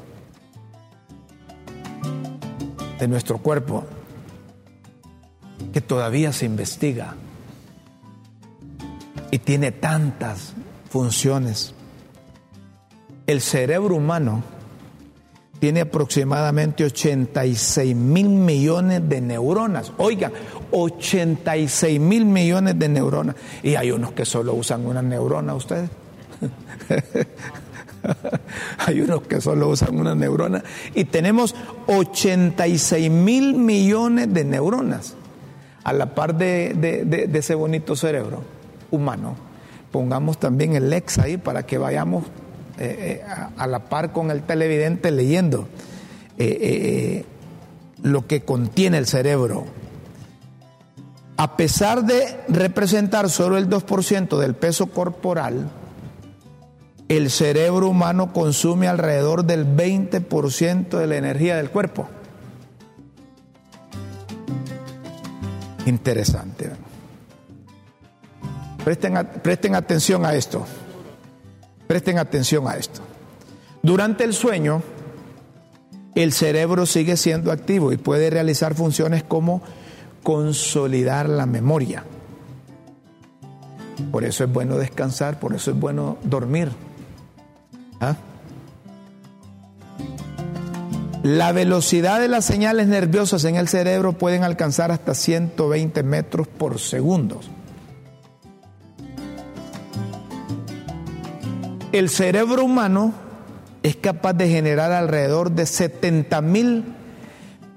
de nuestro cuerpo que todavía se investiga y tiene tantas funciones. El cerebro humano tiene aproximadamente 86 mil millones de neuronas. Oiga, 86 mil millones de neuronas. Y hay unos que solo usan una neurona, ustedes. hay unos que solo usan una neurona. Y tenemos 86 mil millones de neuronas a la par de, ese bonito cerebro humano. Pongamos también el ex ahí para que vayamos eh, eh, a, la par con el televidente leyendo eh, lo que contiene el cerebro. A pesar de representar solo el 2% del peso corporal, el cerebro humano consume alrededor del 20% de la energía del cuerpo. Interesante. Presten, presten atención a esto. Presten atención a esto. Durante el sueño, el cerebro sigue siendo activo y puede realizar funciones como consolidar la memoria. Por eso es bueno descansar, por eso es bueno dormir. ¿Ah? La velocidad de las señales nerviosas en el cerebro pueden alcanzar hasta 120 metros por segundo. El cerebro humano es capaz de generar alrededor de 70 mil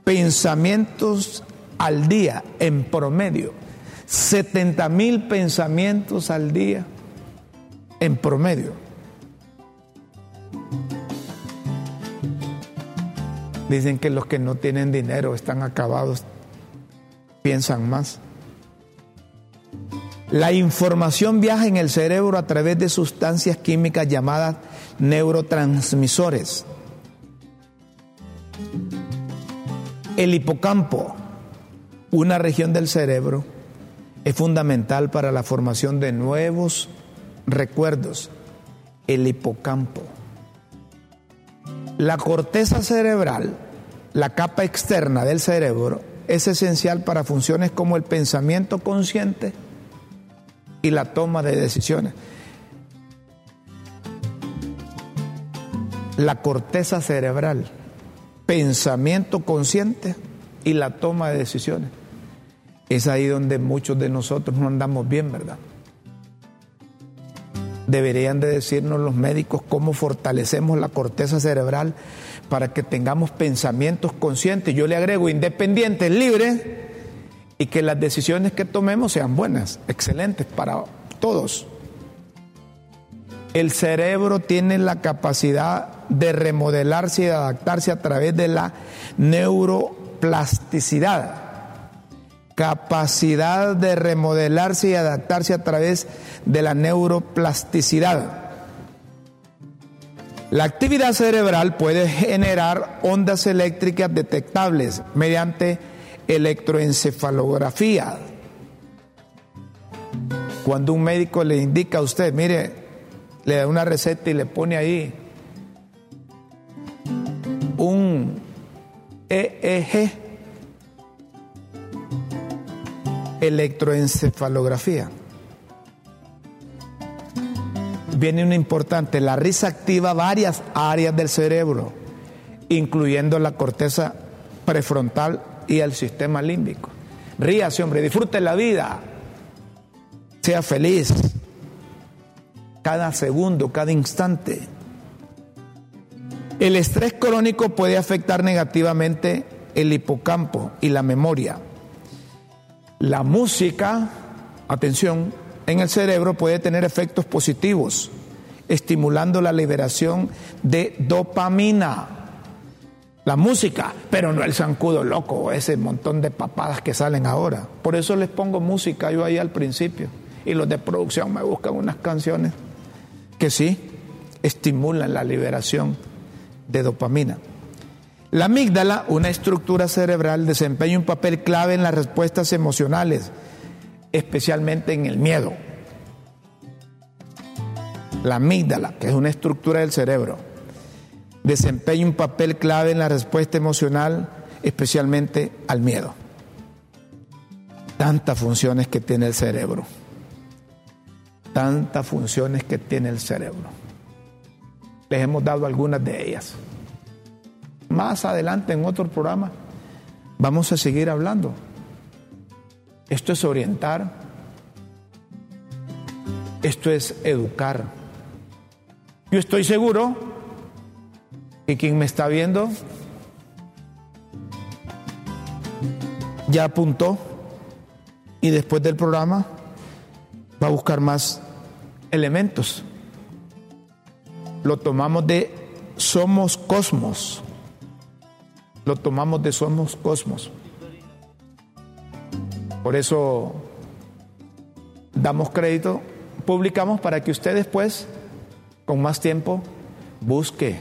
pensamientos al día en promedio. 70 mil pensamientos al día en promedio. Dicen que los que no tienen dinero están acabados, piensan más. La información viaja en el cerebro a través de sustancias químicas llamadas neurotransmisores. El hipocampo, una región del cerebro, es fundamental para la formación de nuevos recuerdos. El hipocampo. La corteza cerebral, la capa externa del cerebro, es esencial para funciones como el pensamiento consciente y la toma de decisiones. La corteza cerebral, pensamiento consciente y la toma de decisiones. Es ahí donde muchos de nosotros no andamos bien, ¿verdad? Deberían de decirnos los médicos cómo fortalecemos la corteza cerebral para que tengamos pensamientos conscientes. Yo le agrego independientes, libres y que las decisiones que tomemos sean buenas, excelentes para todos. El cerebro tiene la capacidad de remodelarse y adaptarse a través de la neuroplasticidad capacidad de remodelarse y adaptarse a través de la neuroplasticidad. La actividad cerebral puede generar ondas eléctricas detectables mediante electroencefalografía. Cuando un médico le indica a usted, mire, le da una receta y le pone ahí un EEG, electroencefalografía. Viene una importante, la risa activa varias áreas del cerebro, incluyendo la corteza prefrontal y el sistema límbico. Ríase, hombre, disfrute la vida. Sea feliz cada segundo, cada instante. El estrés crónico puede afectar negativamente el hipocampo y la memoria. La música, atención, en el cerebro puede tener efectos positivos, estimulando la liberación de dopamina. La música, pero no el zancudo loco, ese montón de papadas que salen ahora. Por eso les pongo música yo ahí al principio. Y los de producción me buscan unas canciones que sí estimulan la liberación de dopamina. La amígdala, una estructura cerebral, desempeña un papel clave en las respuestas emocionales, especialmente en el miedo. La amígdala, que es una estructura del cerebro, desempeña un papel clave en la respuesta emocional, especialmente al miedo. Tantas funciones que tiene el cerebro. Tantas funciones que tiene el cerebro. Les hemos dado algunas de ellas. más adelante en otro programa vamos a seguir hablando. Esto es orientar, esto es educar. Yo estoy seguro que quien me está viendo ya apuntó y después del programa va a buscar más elementos. Lo tomamos de Somos Cosmos. Lo tomamos de Somos Cosmos. Por eso damos crédito, publicamos para que usted después, con más tiempo, busque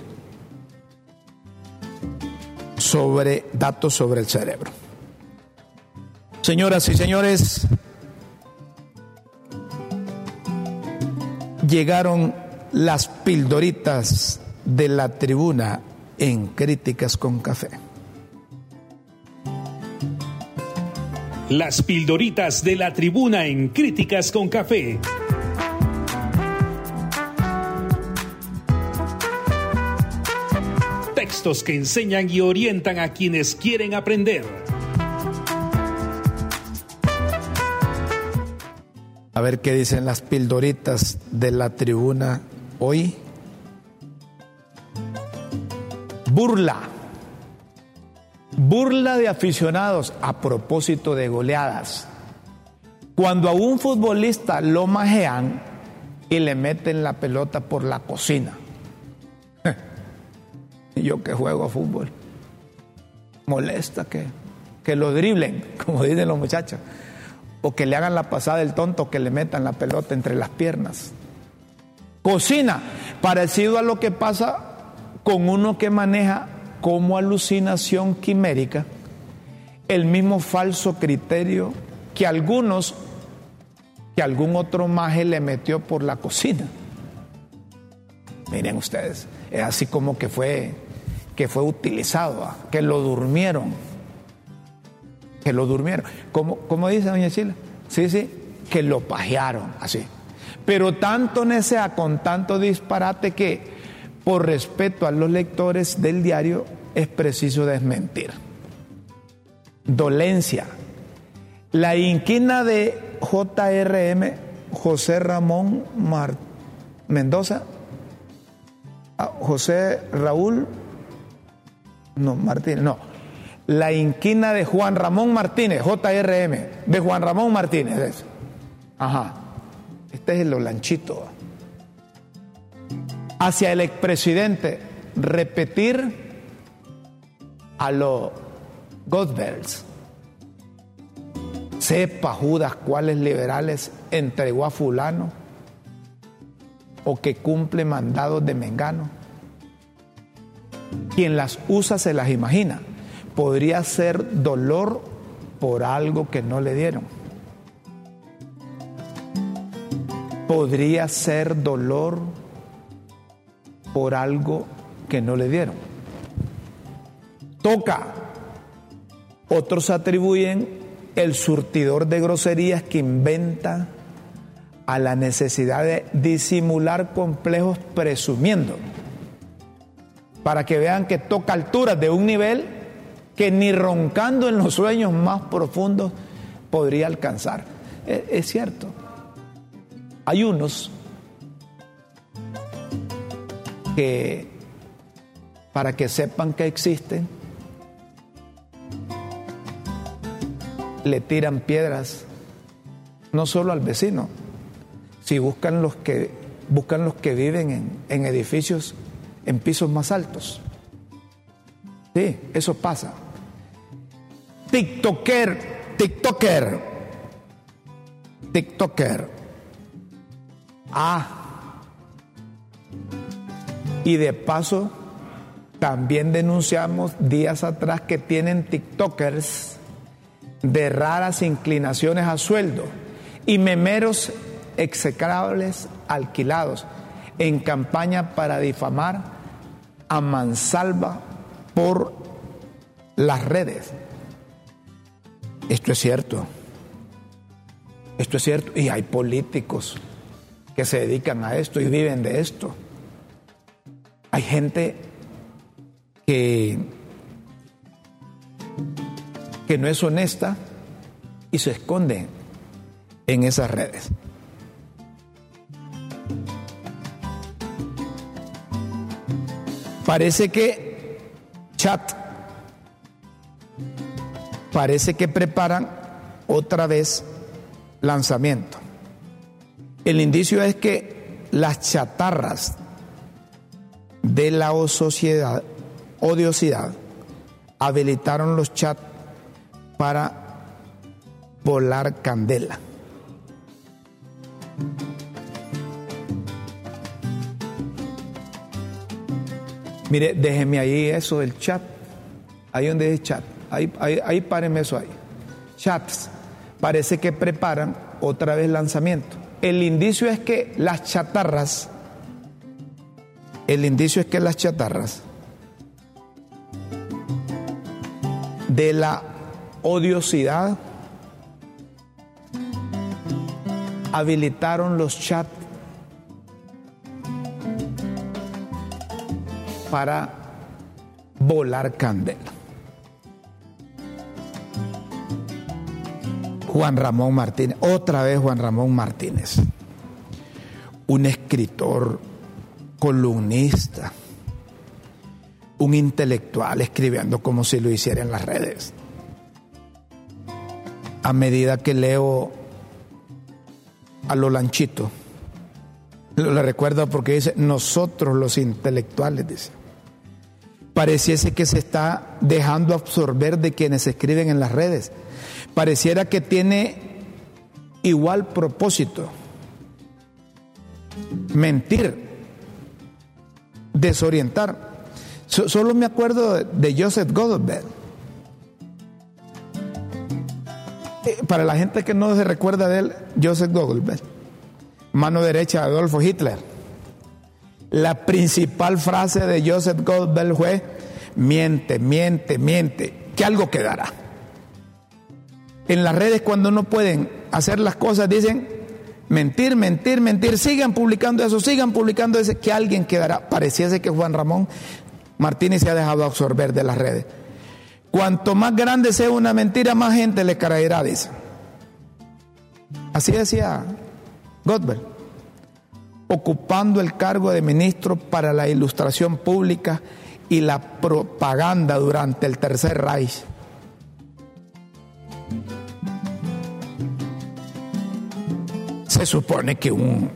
sobre datos sobre el cerebro. Señoras y señores, llegaron las pildoritas de la tribuna en Críticas con Café. Las pildoritas de la tribuna en Críticas con Café. Que enseñan y orientan a quienes quieren aprender. A ver qué dicen las pildoritas de la tribuna hoy. Burla. Burla de aficionados a propósito de goleadas. Cuando a un futbolista lo majean y le meten la pelota por la cocina. Yo que juego a fútbol. Molesta que, que lo driblen, como dicen los muchachos o que le hagan la pasada del tonto, que le metan la pelota entre las piernas. Cocina, parecido a lo que pasa con uno que maneja como alucinación quimérica el mismo falso criterio que algunos, que algún otro maje le metió por la cocina. Miren ustedes, es así como que fue, que fue utilizado, ¿ah? que lo durmieron que lo durmieron. ¿Cómo, cómo dice doña Chila? Sí, sí, que lo pajearon, así. Pero tanto necea con tanto disparate que, por respeto a los lectores del diario, es preciso desmentir. Dolencia. La inquina de JRM, José Ramón Mendoza, ah, José Raúl, no, Martínez, no, la inquina de Juan Ramón Martínez, JRM, de Juan Ramón Martínez. Ajá, este es el lanchito. Hacia el expresidente, repetir a los Godbells. Sepa Judas cuáles liberales entregó a fulano o que cumple mandados de Mengano. Quien las usa se las imagina podría ser dolor por algo que no le dieron. Podría ser dolor por algo que no le dieron. Toca. Otros atribuyen el surtidor de groserías que inventa a la necesidad de disimular complejos presumiendo, para que vean que toca alturas de un nivel que ni roncando en los sueños más profundos podría alcanzar. E, es, cierto. Hay unos que, para que sepan que existen, le tiran piedras no solo al vecino, si buscan los que buscan los que viven en, en edificios en pisos más altos. Sí, eso pasa. TikToker, TikToker, TikToker. Ah. Y de paso, también denunciamos días atrás que tienen TikTokers de raras inclinaciones a sueldo y memeros execrables alquilados en campaña para difamar a mansalva por las redes. Esto es cierto. Esto es cierto. Y hay políticos que se dedican a esto y viven de esto. Hay gente que, que no es honesta y se esconde en esas redes. Parece que chat, parece que preparan otra vez lanzamiento. El indicio es que las chatarras de la sociedad, odiosidad habilitaron los chats para volar candela. Mire, déjeme ahí eso del chat. Ahí donde es chat. Ahí, ahí, ahí párenme eso ahí. Chats. Parece que preparan otra vez lanzamiento. El indicio es que las chatarras, el indicio es que las chatarras de la odiosidad habilitaron los chats para volar candela. Juan Ramón Martínez, otra vez Juan Ramón Martínez, un escritor, columnista, un intelectual escribiendo como si lo hiciera en las redes. A medida que leo a lo lanchito, lo recuerdo porque dice, nosotros los intelectuales, dice, pareciese que se está dejando absorber de quienes escriben en las redes pareciera que tiene igual propósito. Mentir, desorientar. solo me acuerdo de Joseph Goldberg. Eh, para la gente que no se recuerda de él, Joseph Goldberg, mano derecha de Adolfo Hitler. La principal frase de Joseph Goldberg fue, miente, miente, miente, que algo quedará en las redes cuando no pueden hacer las cosas dicen mentir, mentir, mentir, sigan publicando eso, sigan publicando eso, que alguien quedará. Pareciese que Juan Ramón Martínez se ha dejado absorber de las redes. Cuanto más grande sea una mentira, más gente le caerá, dice. Así decía Godbert, ocupando el cargo de ministro para la ilustración pública y la propaganda durante el Tercer Reich. Se supone que un,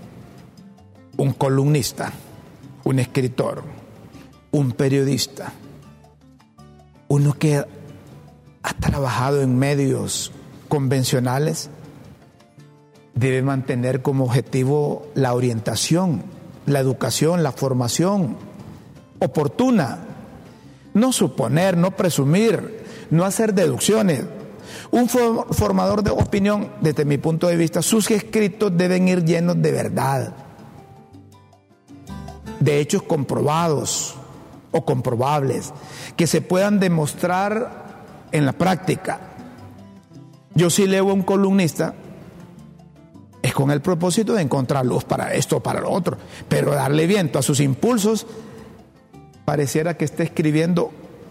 un columnista, un escritor, un periodista, uno que ha trabajado en medios convencionales, debe mantener como objetivo la orientación, la educación, la formación oportuna. No suponer, no presumir, no hacer deducciones, un formador de opinión, desde mi punto de vista, sus escritos deben ir llenos de verdad, de hechos comprobados o comprobables, que se puedan demostrar en la práctica. Yo si leo a un columnista, es con el propósito de encontrar luz para esto o para lo otro, pero darle viento a sus impulsos pareciera que esté escribiendo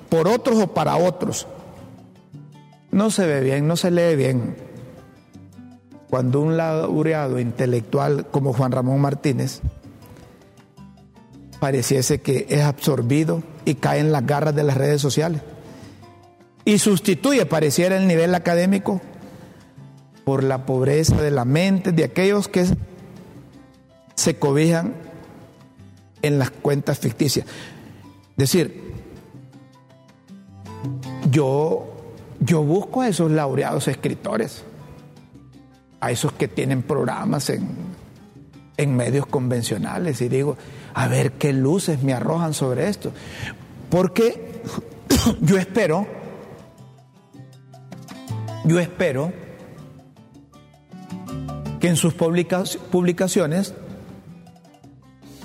por otros o para otros no se ve bien, no se lee bien. Cuando un laureado intelectual como Juan Ramón Martínez pareciese que es absorbido y cae en las garras de las redes sociales y sustituye, pareciera el nivel académico, por la pobreza de la mente de aquellos que se cobijan en las cuentas ficticias. Es decir, yo yo busco a esos laureados escritores, a esos que tienen programas en, en medios convencionales y digo, a ver qué luces me arrojan sobre esto. Porque yo espero, yo espero en sus publicaciones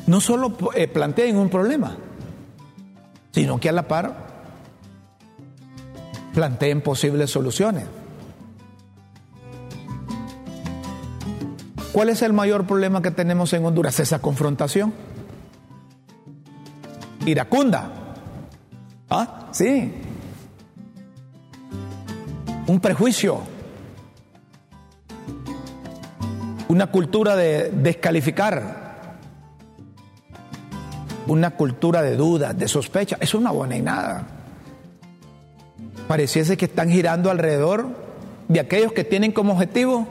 no solo eh, planteen un problema, sino que a la par planteen posibles soluciones. ¿Cuál es el mayor problema que tenemos en Honduras? Esa confrontación. Iracunda. ¿Ah? Sí. un prejuicio, una cultura de descalificar, una cultura de dudas, de sospecha. Eso es una nada. Pareciese que están girando alrededor de aquellos que tienen como objetivo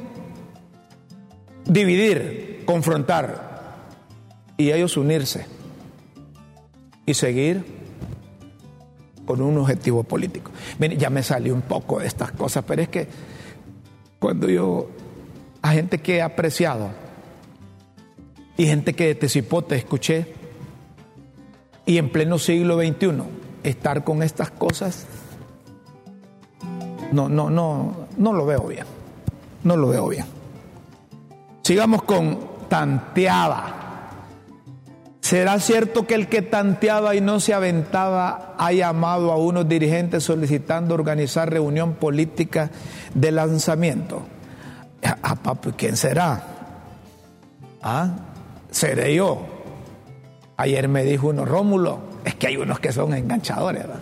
dividir, confrontar y ellos unirse y seguir con un objetivo político. ya me salió un poco de estas cosas, pero es que cuando yo, a gente que he apreciado y gente que te te escuché, y en pleno siglo XXI, estar con estas cosas, no, no, no, no lo veo bien. No lo veo bien. Sigamos con tanteaba. ¿Será cierto que el que tanteaba y no se aventaba ha llamado a unos dirigentes solicitando organizar reunión política de lanzamiento? Ah, papi, ¿quién será? ¿Ah? ¿Seré yo? Ayer me dijo uno, Rómulo, es que hay unos que son enganchadores, ¿verdad?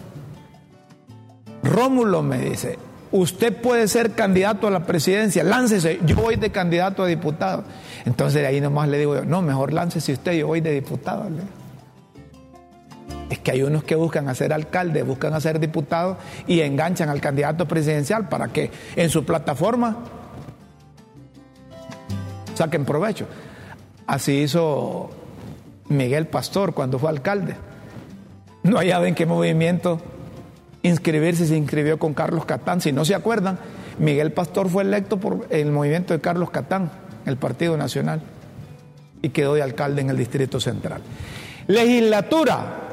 Rómulo me dice, usted puede ser candidato a la presidencia, láncese, yo voy de candidato a diputado. Entonces de ahí nomás le digo yo, no, mejor láncese usted, yo voy de diputado. Es que hay unos que buscan hacer alcalde, buscan hacer diputado y enganchan al candidato presidencial para que en su plataforma saquen provecho. Así hizo Miguel Pastor cuando fue alcalde. No hallaba en qué movimiento inscribirse, se inscribió con Carlos Catán. Si no se acuerdan, Miguel Pastor fue electo por el movimiento de Carlos Catán, el Partido Nacional, y quedó de alcalde en el Distrito Central. Legislatura.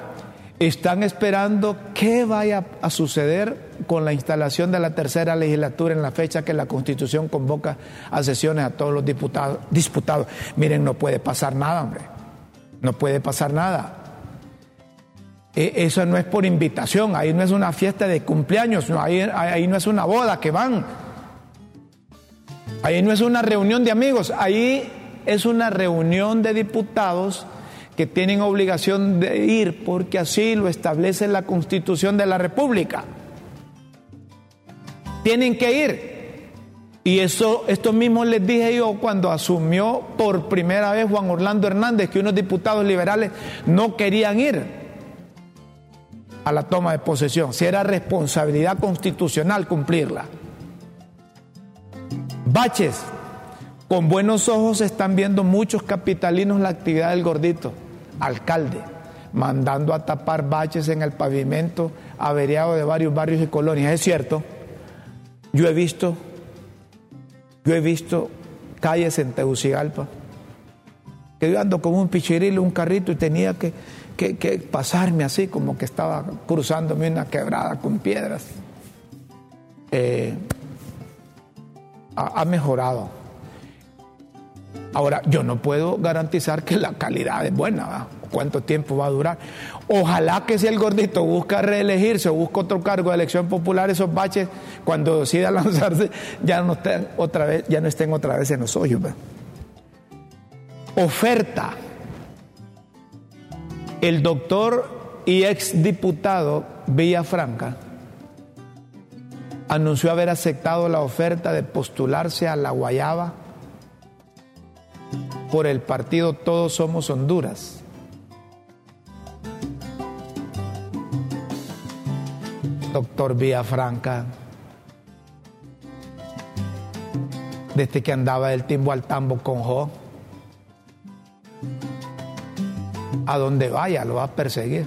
Están esperando qué vaya a suceder con la instalación de la tercera legislatura en la fecha que la Constitución convoca a sesiones a todos los diputados. Miren, no puede pasar nada, hombre. No puede pasar nada. E, eso no es por invitación, ahí no es una fiesta de cumpleaños, ahí no es una boda que van, ahí no es una reunión de amigos, ahí es una reunión de diputados que tienen obligación de ir porque así lo establece la constitución de la República. Tienen que ir. Y eso, esto mismo les dije yo cuando asumió por primera vez Juan Orlando Hernández que unos diputados liberales no querían ir a la toma de posesión, si era responsabilidad constitucional cumplirla. Baches, con buenos ojos están viendo muchos capitalinos la actividad del gordito, alcalde, mandando a tapar baches en el pavimento averiado de varios barrios y colonias. Es cierto, yo he visto, yo he visto calles en Tegucigalpa, que yo ando con un pichirilo, un carrito y tenía que que, pasarme así, como que estaba cruzándome una quebrada con piedras. Eh, ha, mejorado. Ahora, yo no puedo garantizar que la calidad es buena, cuánto tiempo va a durar. Ojalá que si el gordito busca reelegirse o busca otro cargo de elección popular, esos baches, cuando decida lanzarse, ya no estén otra vez, ya no estén otra vez en los hoyos. Oferta el doctor y exdiputado Villafranca anunció haber aceptado la oferta de postularse a la Guayaba por el partido Todos Somos Honduras. Doctor Villafranca, desde que andaba del timbo al tambo con Jo, a donde vaya lo va a perseguir.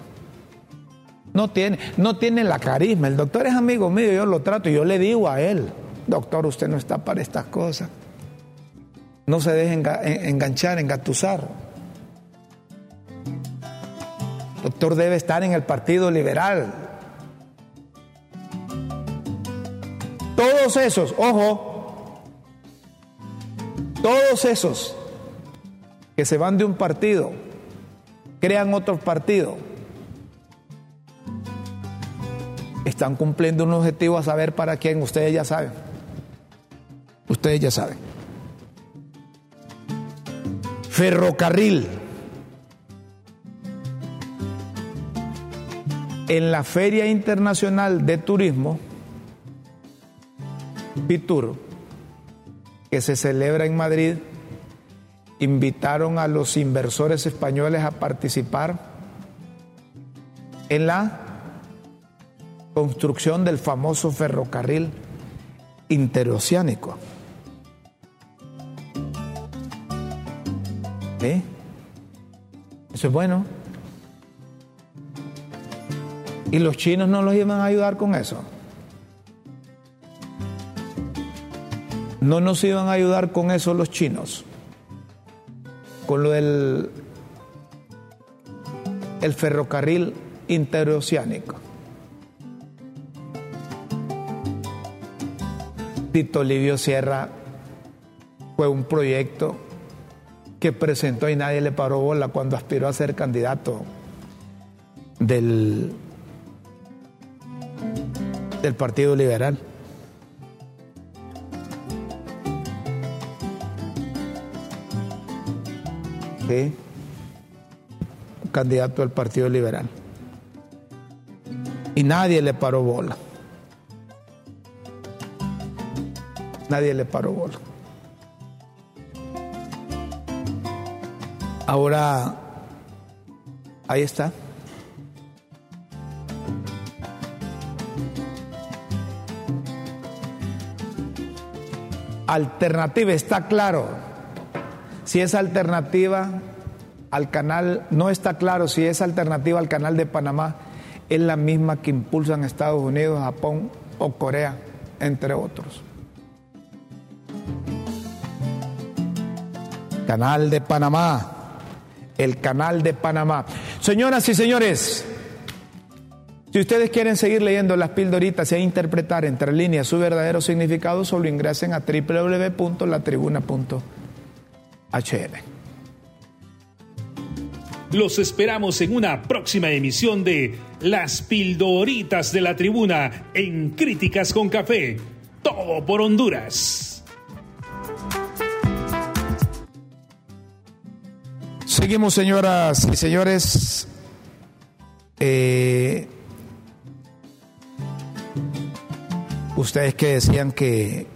No tiene, no tiene la carisma. El doctor es amigo mío, yo lo trato yo le digo a él, doctor, usted no está para estas cosas. No se deje enganchar, engatusar. Doctor debe estar en el Partido Liberal. Todos esos, ojo, todos esos que se van de un partido crean otros partidos. Están cumpliendo un objetivo a saber para quién, ustedes ya saben. Ustedes ya saben. Ferrocarril. En la Feria Internacional de Turismo Fitur, que se celebra en Madrid, invitaron a los inversores españoles a participar en la construcción del famoso ferrocarril interoceánico. Eso es bueno. ¿Y los chinos no los iban a ayudar con eso? No nos iban a ayudar con eso los chinos. Con lo del el ferrocarril interoceánico. Tito Livio Sierra fue un proyecto que presentó y nadie le paró bola cuando aspiró a ser candidato del, del Partido Liberal. Sí, candidato del Partido Liberal. Y nadie le paró bola. Nadie le paró bola. Ahora, ahí está. Alternativa, está claro. Si es alternativa al canal, no está claro si es alternativa al canal de Panamá, es la misma que impulsan Estados Unidos, Japón o Corea, entre otros. Canal de Panamá, el canal de Panamá. Señoras y señores, si ustedes quieren seguir leyendo las pildoritas e interpretar entre líneas su verdadero significado, solo ingresen a www.latribuna.hn. Los esperamos en una próxima emisión de Las Pildoritas de la Tribuna en Críticas con Café. Todo por Honduras. Seguimos, señoras y señores. Eh, ustedes que decían que,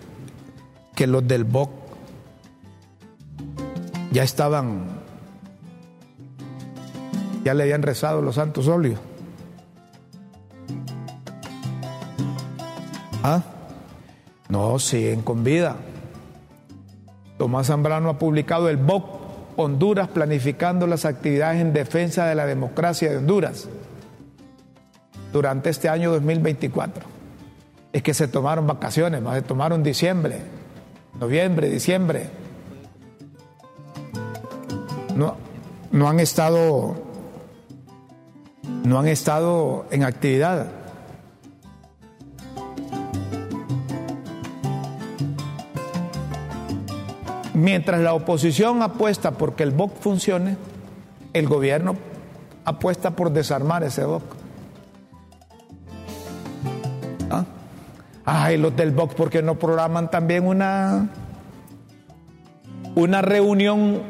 que los del BOC ya estaban, ya le habían rezado los santos óleos. ¿Ah? No, siguen con vida. Tomás Zambrano ha publicado el BOC Honduras planificando las actividades en defensa de la democracia de Honduras durante este año 2024. Es que se tomaron vacaciones, más se tomaron diciembre, noviembre, diciembre. No, no han estado no han estado en actividad. Mientras la oposición apuesta porque el BOC funcione, el gobierno apuesta por desarmar ese BOC. ¿Ah? Ay, los del BOC, ¿por qué no programan también una, una reunión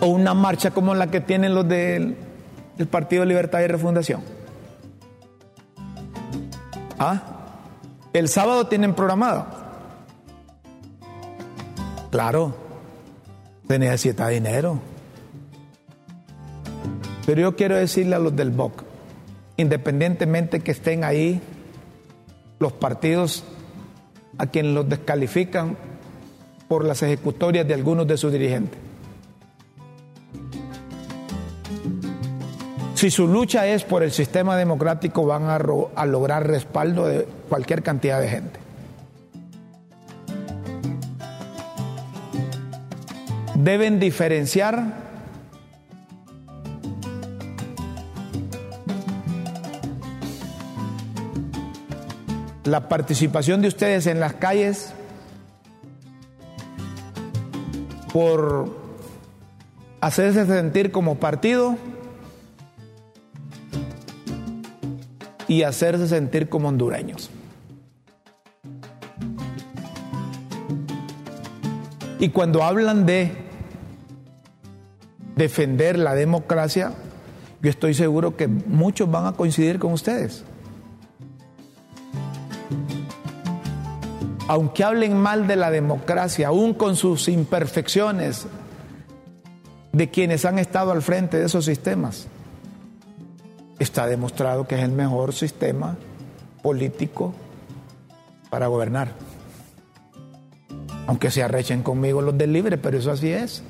o una marcha como la que tienen los del, del Partido Libertad y Refundación? ¿Ah? El sábado tienen programado. Claro, se necesita dinero. Pero yo quiero decirle a los del BOC, independientemente que estén ahí los partidos a quienes los descalifican por las ejecutorias de algunos de sus dirigentes. Si su lucha es por el sistema democrático, van a, a lograr respaldo de cualquier cantidad de gente. Deben diferenciar la participación de ustedes en las calles por hacerse sentir como partido y hacerse sentir como hondureños. Y cuando hablan de defender la democracia, yo estoy seguro que muchos van a coincidir con ustedes. aunque hablen mal de la democracia, aún con sus imperfecciones, de quienes han estado al frente de esos sistemas, está demostrado que es el mejor sistema político para gobernar. Aunque se arrechen conmigo los del libre, pero eso así es.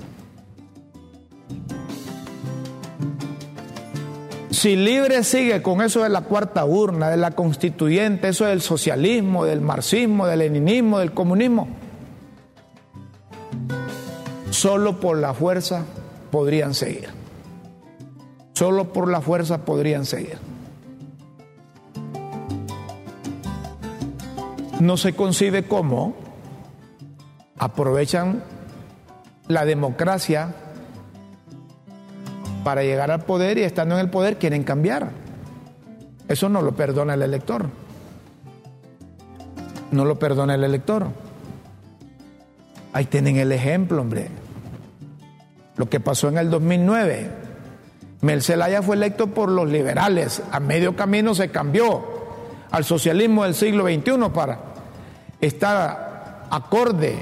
Si libre sigue con eso de la cuarta urna, de la constituyente, eso del socialismo, del marxismo, del leninismo, del comunismo, solo por la fuerza podrían seguir. Solo por la fuerza podrían seguir. No se concibe cómo aprovechan la democracia para llegar al poder y estando en el poder quieren cambiar. Eso no lo perdona el elector. No lo perdona el elector. Ahí tienen el ejemplo, hombre. Lo que pasó en el 2009. Mel fue electo por los liberales. A medio camino se cambió al socialismo del siglo XXI para estar acorde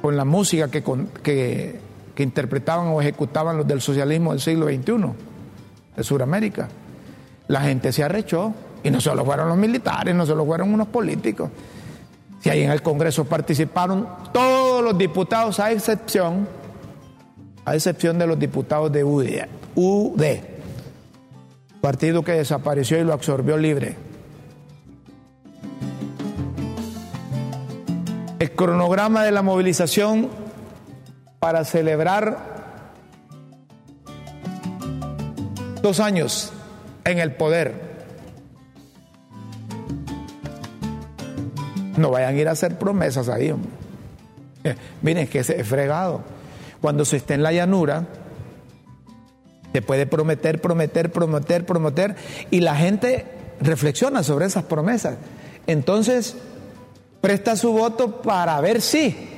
con la música que que interpretaban o ejecutaban los del socialismo del siglo XXI, de Sudamérica. La gente se arrechó y no solo fueron los militares, no solo fueron unos políticos. Si ahí en el Congreso participaron todos los diputados, a excepción, a excepción de los diputados de UD, UD partido que desapareció y lo absorbió libre. El cronograma de la movilización para celebrar dos años en el poder. No vayan a ir a hacer promesas ahí. Eh, miren, que es fregado. Cuando se esté en la llanura, se puede prometer, prometer, prometer, prometer, y la gente reflexiona sobre esas promesas. Entonces, presta su voto para ver si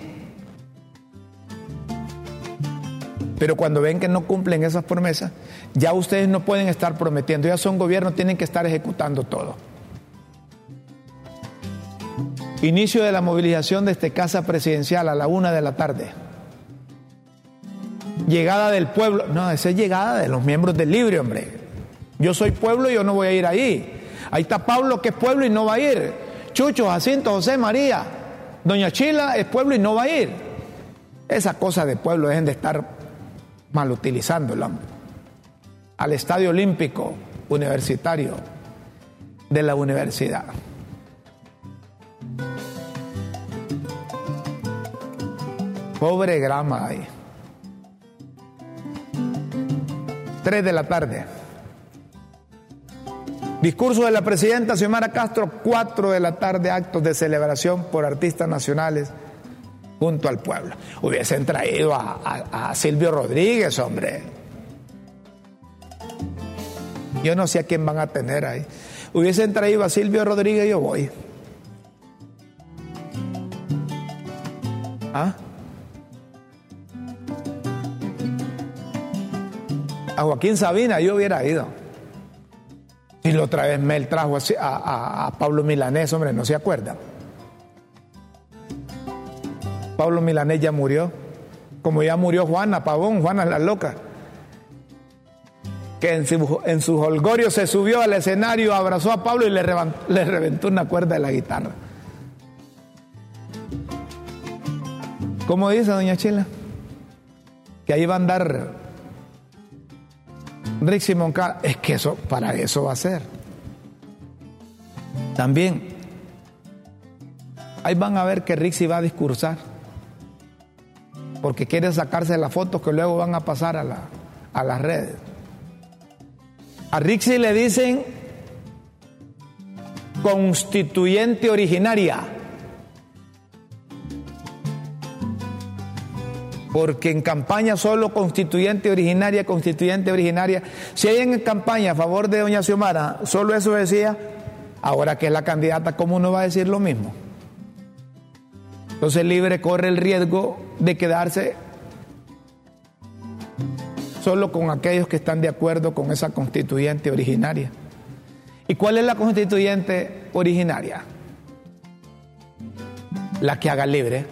Pero cuando ven que no cumplen esas promesas, ya ustedes no pueden estar prometiendo, ya son gobiernos, tienen que estar ejecutando todo. Inicio de la movilización de este casa presidencial a la una de la tarde. Llegada del pueblo. No, esa es llegada de los miembros del Libre, hombre. Yo soy pueblo y yo no voy a ir ahí. Ahí está Pablo, que es pueblo y no va a ir. Chucho, Jacinto, José, María. Doña Chila es pueblo y no va a ir. Esa cosa de pueblo dejen de estar mal utilizándolo, al Estadio Olímpico Universitario de la universidad. Pobre grama ahí. Tres de la tarde. Discurso de la presidenta Xiomara Castro, cuatro de la tarde, actos de celebración por artistas nacionales junto al pueblo. Hubiesen traído a, Silvio Rodríguez, hombre. Yo no sé a quién van a tener ahí. Hubiesen traído a Silvio Rodríguez, yo voy. ¿Ah? A Joaquín Sabina yo hubiera ido. Y la otra vez Mel trajo a, a Pablo Milanés, hombre, ¿no se acuerda? Pablo Milanés ya murió, como ya murió Juana Pavón, Juana la loca, que en su, en holgorio se subió al escenario, abrazó a Pablo y le, reventó una cuerda de la guitarra. ¿Cómo dice doña Chila? Que ahí va a andar Rick Moncada. Es que eso, para eso va a ser. También, ahí van a ver que Rixi va a discursar porque quieren sacarse las fotos que luego van a pasar a, la, a las redes. A Rixi le dicen constituyente originaria. Porque en campaña solo constituyente originaria, constituyente originaria. Si hay en campaña a favor de doña Xiomara, solo eso decía, ahora que es la candidata, ¿cómo no va a decir lo mismo? Entonces libre corre el riesgo de quedarse solo con aquellos que están de acuerdo con esa constituyente originaria. ¿Y cuál es la constituyente originaria? la que haga libre.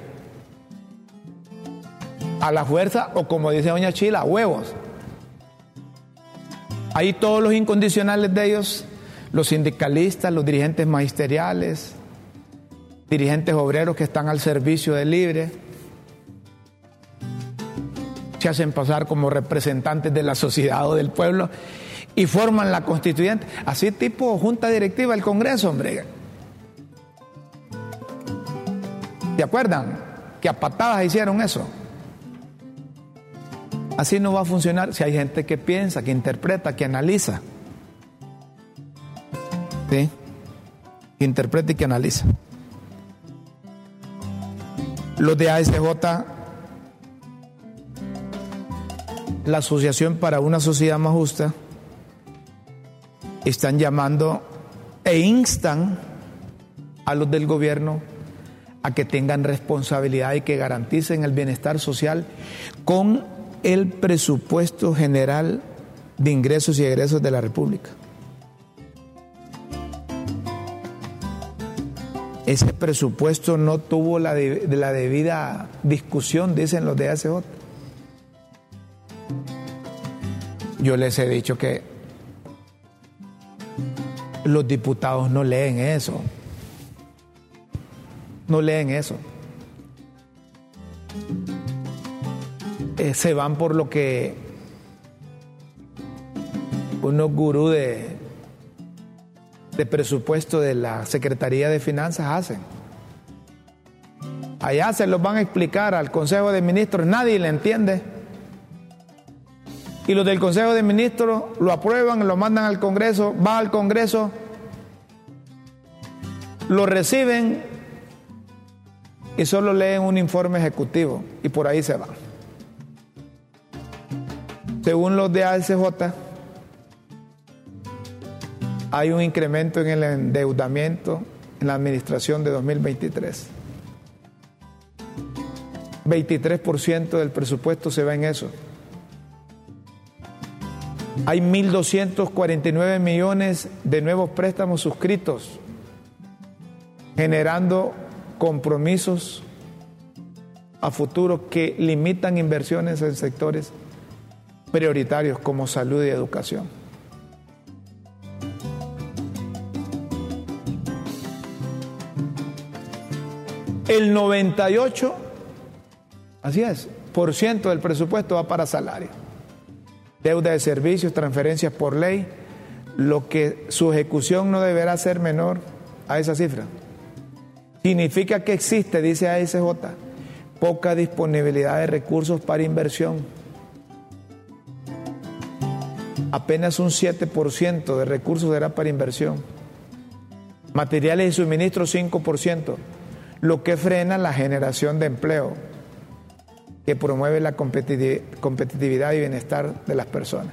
A la fuerza o como dice doña Chila, huevos. Ahí todos los incondicionales de ellos, los sindicalistas, los dirigentes magisteriales, dirigentes obreros que están al servicio de libre, se hacen pasar como representantes de la sociedad o del pueblo y forman la constituyente, así tipo junta directiva del Congreso, hombre. ¿Se acuerdan? Que a patadas hicieron eso. Así no va a funcionar si hay gente que piensa, que interpreta, que analiza. ¿Sí? Que interpreta y que analiza. Los de ASJ, la Asociación para una Sociedad Más Justa, están llamando e instan a los del gobierno a que tengan responsabilidad y que garanticen el bienestar social con el presupuesto general de ingresos y egresos de la República. Ese presupuesto no tuvo la, de, la debida discusión, dicen los de ACJ. Yo les he dicho que los diputados no leen eso. No leen eso. Eh, se van por lo que unos gurú de, de presupuesto de la Secretaría de Finanzas hacen. Allá se los van a explicar al Consejo de Ministros, nadie le entiende. Y los del Consejo de Ministros lo aprueban, lo mandan al Congreso, va al Congreso, lo reciben y solo leen un informe ejecutivo y por ahí se van. Según los de ASJ, hay un incremento en el endeudamiento en la administración de 2023. 23% del presupuesto se va en eso. Hay 1.249 millones de nuevos préstamos suscritos, generando compromisos a futuro que limitan inversiones en sectores prioritarios como salud y educación. El 98, así es, por ciento del presupuesto va para salario. Deuda de servicios, transferencias por ley, lo que su ejecución no deberá ser menor a esa cifra. Significa que existe, dice ASJ, poca disponibilidad de recursos para inversión apenas un 7% de recursos será para inversión. Materiales y suministros 5%, lo que frena la generación de empleo, que promueve la competitividad y bienestar de las personas.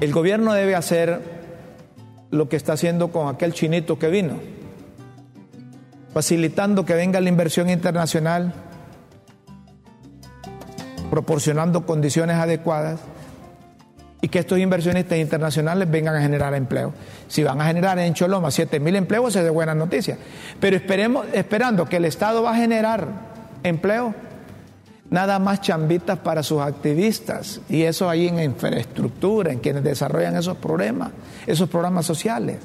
El gobierno debe hacer lo que está haciendo con aquel chinito que vino, facilitando que venga la inversión internacional, proporcionando condiciones adecuadas y que estos inversionistas internacionales vengan a generar empleo. Si van a generar en Choloma 7 mil empleos, es de buena noticia. Pero esperemos, esperando que el Estado va a generar empleo, nada más chambitas para sus activistas y eso ahí en infraestructura, en quienes desarrollan esos problemas, esos programas sociales.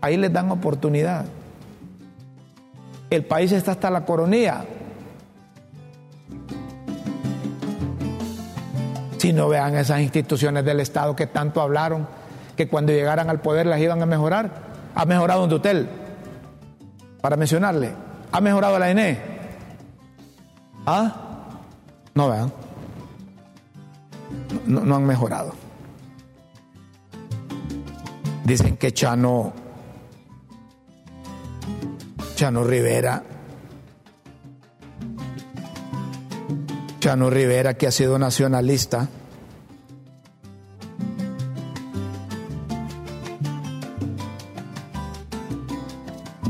Ahí les dan oportunidad. El país está hasta la coronía Si no vean esas instituciones del Estado que tanto hablaron, que cuando llegaran al poder las iban a mejorar. Ha mejorado un tutel, para mencionarle. Ha mejorado la ENE. ¿Ah? No vean. No, no han mejorado. Dicen que Chano, Chano Rivera, Chano Rivera, que ha sido nacionalista,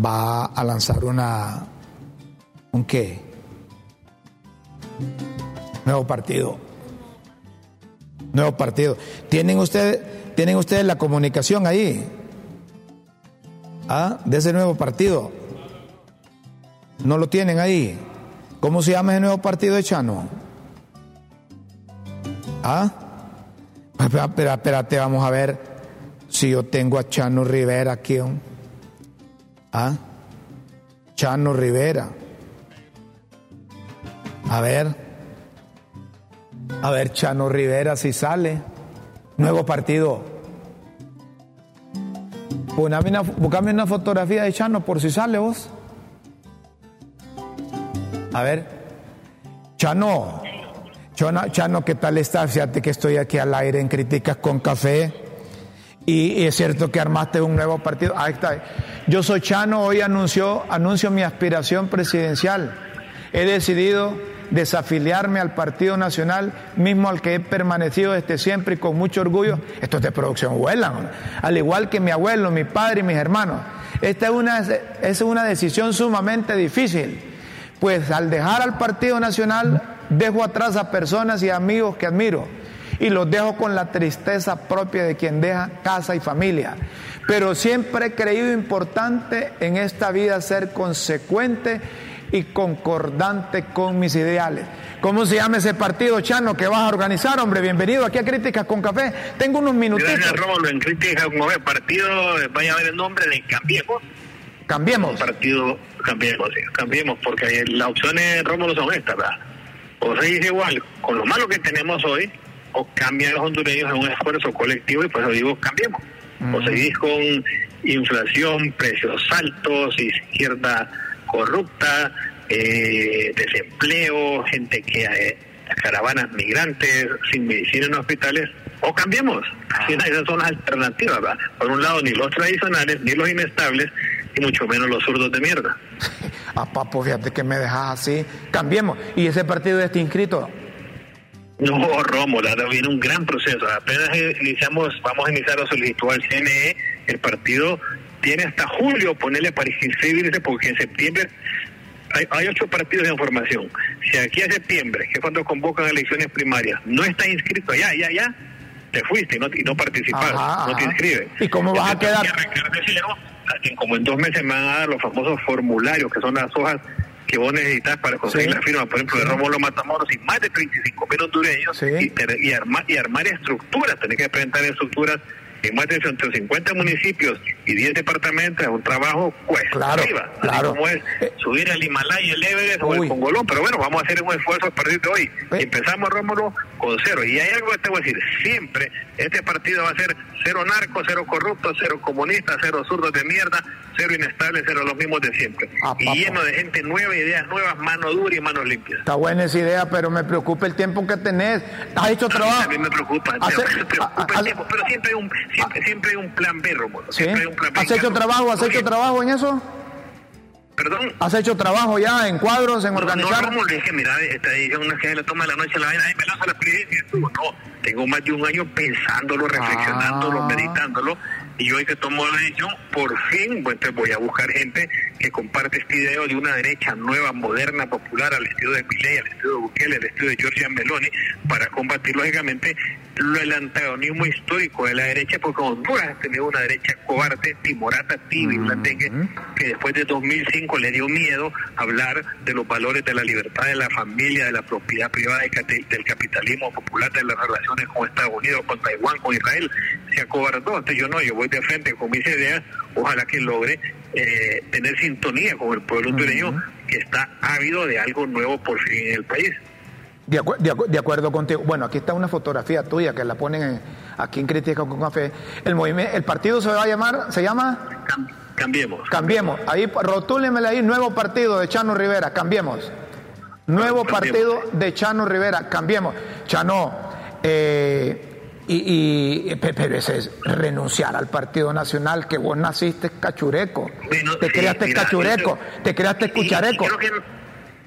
va a lanzar una un qué nuevo partido nuevo partido tienen ustedes tienen ustedes la comunicación ahí ¿Ah? de ese nuevo partido No lo tienen ahí. ¿Cómo se llama ese nuevo partido de Chano? ¿Ah? Espera, espérate, vamos a ver si yo tengo a Chano Rivera aquí. ¿Ah? Chano Rivera. A ver. A ver, Chano Rivera si sale. Nuevo partido. Buscame una, fotografía de Chano por si sale vos. A ver. Chano. Chano, Chano, ¿qué tal estás? Fíjate que estoy aquí al aire en Críticas con Café. Y, es cierto que armaste un nuevo partido. Ahí está. Yo soy Chano, hoy anunció, anuncio mi aspiración presidencial. He decidido desafiliarme al Partido Nacional, mismo al que he permanecido desde siempre y con mucho orgullo. Esto es de producción huela, al igual que mi abuelo, mi padre y mis hermanos. Esta es una, es una decisión sumamente difícil, pues al dejar al Partido Nacional dejo atrás a personas y amigos que admiro y los dejo con la tristeza propia de quien deja casa y familia. Pero siempre he creído importante en esta vida ser consecuente y concordante con mis ideales. ¿Cómo se llama ese partido, Chano, que vas a organizar, hombre? Bienvenido aquí a Críticas con Café. Tengo unos minutitos. Gracias, Rómulo. En Críticas con Café, partido, vaya a ver el nombre de Cambiemos. Cambiemos. Partido, cambiemos, sí, cambiemos, porque las opciones, Rómulo, son estas, ¿verdad? O se dice igual, con lo malo que tenemos hoy, o cambian los hondureños en un esfuerzo colectivo, y por eso digo, cambiemos. O seguís con inflación, precios altos, izquierda corrupta, eh, desempleo, gente que eh, caravanas migrantes, sin medicina en hospitales, o cambiemos. Ah. Esas son las alternativas. Por un lado, ni los tradicionales, ni los inestables, y mucho menos los zurdos de mierda. ah, papo, fíjate que me dejas así. Cambiemos. ¿Y ese partido está inscrito? No, Rómulo, ahora viene un gran proceso. Apenas iniciamos, vamos a iniciar la solicitud al CNE, el partido tiene hasta julio ponerle para inscribirse porque en septiembre hay, ocho partidos de formación. Si aquí a septiembre, que es cuando convocan elecciones primarias, no está inscrito, ya, ya, ya, te fuiste y no, y no participas, no te inscribes. ¿Y cómo vas a quedar? como en dos meses me van a dar los famosos formularios, que son las hojas que vos necesitas para conseguir la firma, por ejemplo, de Rómulo Matamoros y más de 35 mil hondureños y, y, armar, y armar estructuras, tenés que presentar estructuras en más de 150 municipios y 10 departamentos es un trabajo cuesta claro, arriba. Claro. como es eh, subir al Himalaya, el Everest o el Congolón. Pero bueno, vamos a hacer un esfuerzo a partir de hoy. Eh. Empezamos, Rómulo, con cero. Y hay algo que te voy a decir. Siempre este partido va a ser cero narco, cero corrupto, cero comunista, cero zurdos de mierda, cero inestable, cero los mismos de siempre. Ah, y lleno de gente nueva, ideas nuevas, mano dura y manos limpias. Está buena esa idea, pero me preocupa el tiempo que tenés. ¿Has hecho trabajo? A mí me preocupa, me preocupa el tiempo, pero siempre hay un, siempre, siempre hay un plan B, Rómulo. Siempre hay un plan B. ¿Has hecho trabajo? ¿Has hecho trabajo en eso? ¿Perdón? ¿Has hecho trabajo ya en cuadros, en organizar? No, no, es que mira, esta edición no es que le toma la noche la vaina, ay, me lanza la presidencia. No, tengo más de un año pensándolo, reflexionándolo, ah. meditándolo y hoy que tomo la decisión, por fin pues, voy a buscar gente que comparte este idea de una derecha nueva, moderna, popular, al estilo de Milei, al estilo de Bukele, al estilo de Giorgia Meloni, para combatir lógicamente el antagonismo histórico de la derecha, porque Honduras ha tenido una derecha cobarde, timorata, tibia y que después de 2005 le dio miedo hablar de los valores de la libertad de la familia, de la propiedad privada, del capitalismo popular, de las relaciones con Estados Unidos, con Taiwán, con Israel. Se acobardó. Entonces yo no, yo voy de frente con mis ideas, ojalá que logre eh, tener sintonía con el pueblo hondureño que está ávido de algo nuevo por fin en el país. De, de, acuerdo contigo. Bueno, aquí está una fotografía tuya que la ponen aquí en Crítica con Café. El movimiento, el partido se va a llamar, se llama Cambiemos. Cambiemos. Ahí rotúlemele ahí nuevo partido de Chano Rivera. Cambiemos. Nuevo partido de Chano Rivera. Cambiemos. Chano, eh, y, y, pero ese es renunciar al Partido Nacional que vos naciste cachureco. te creaste cachureco, te creaste cuchareco.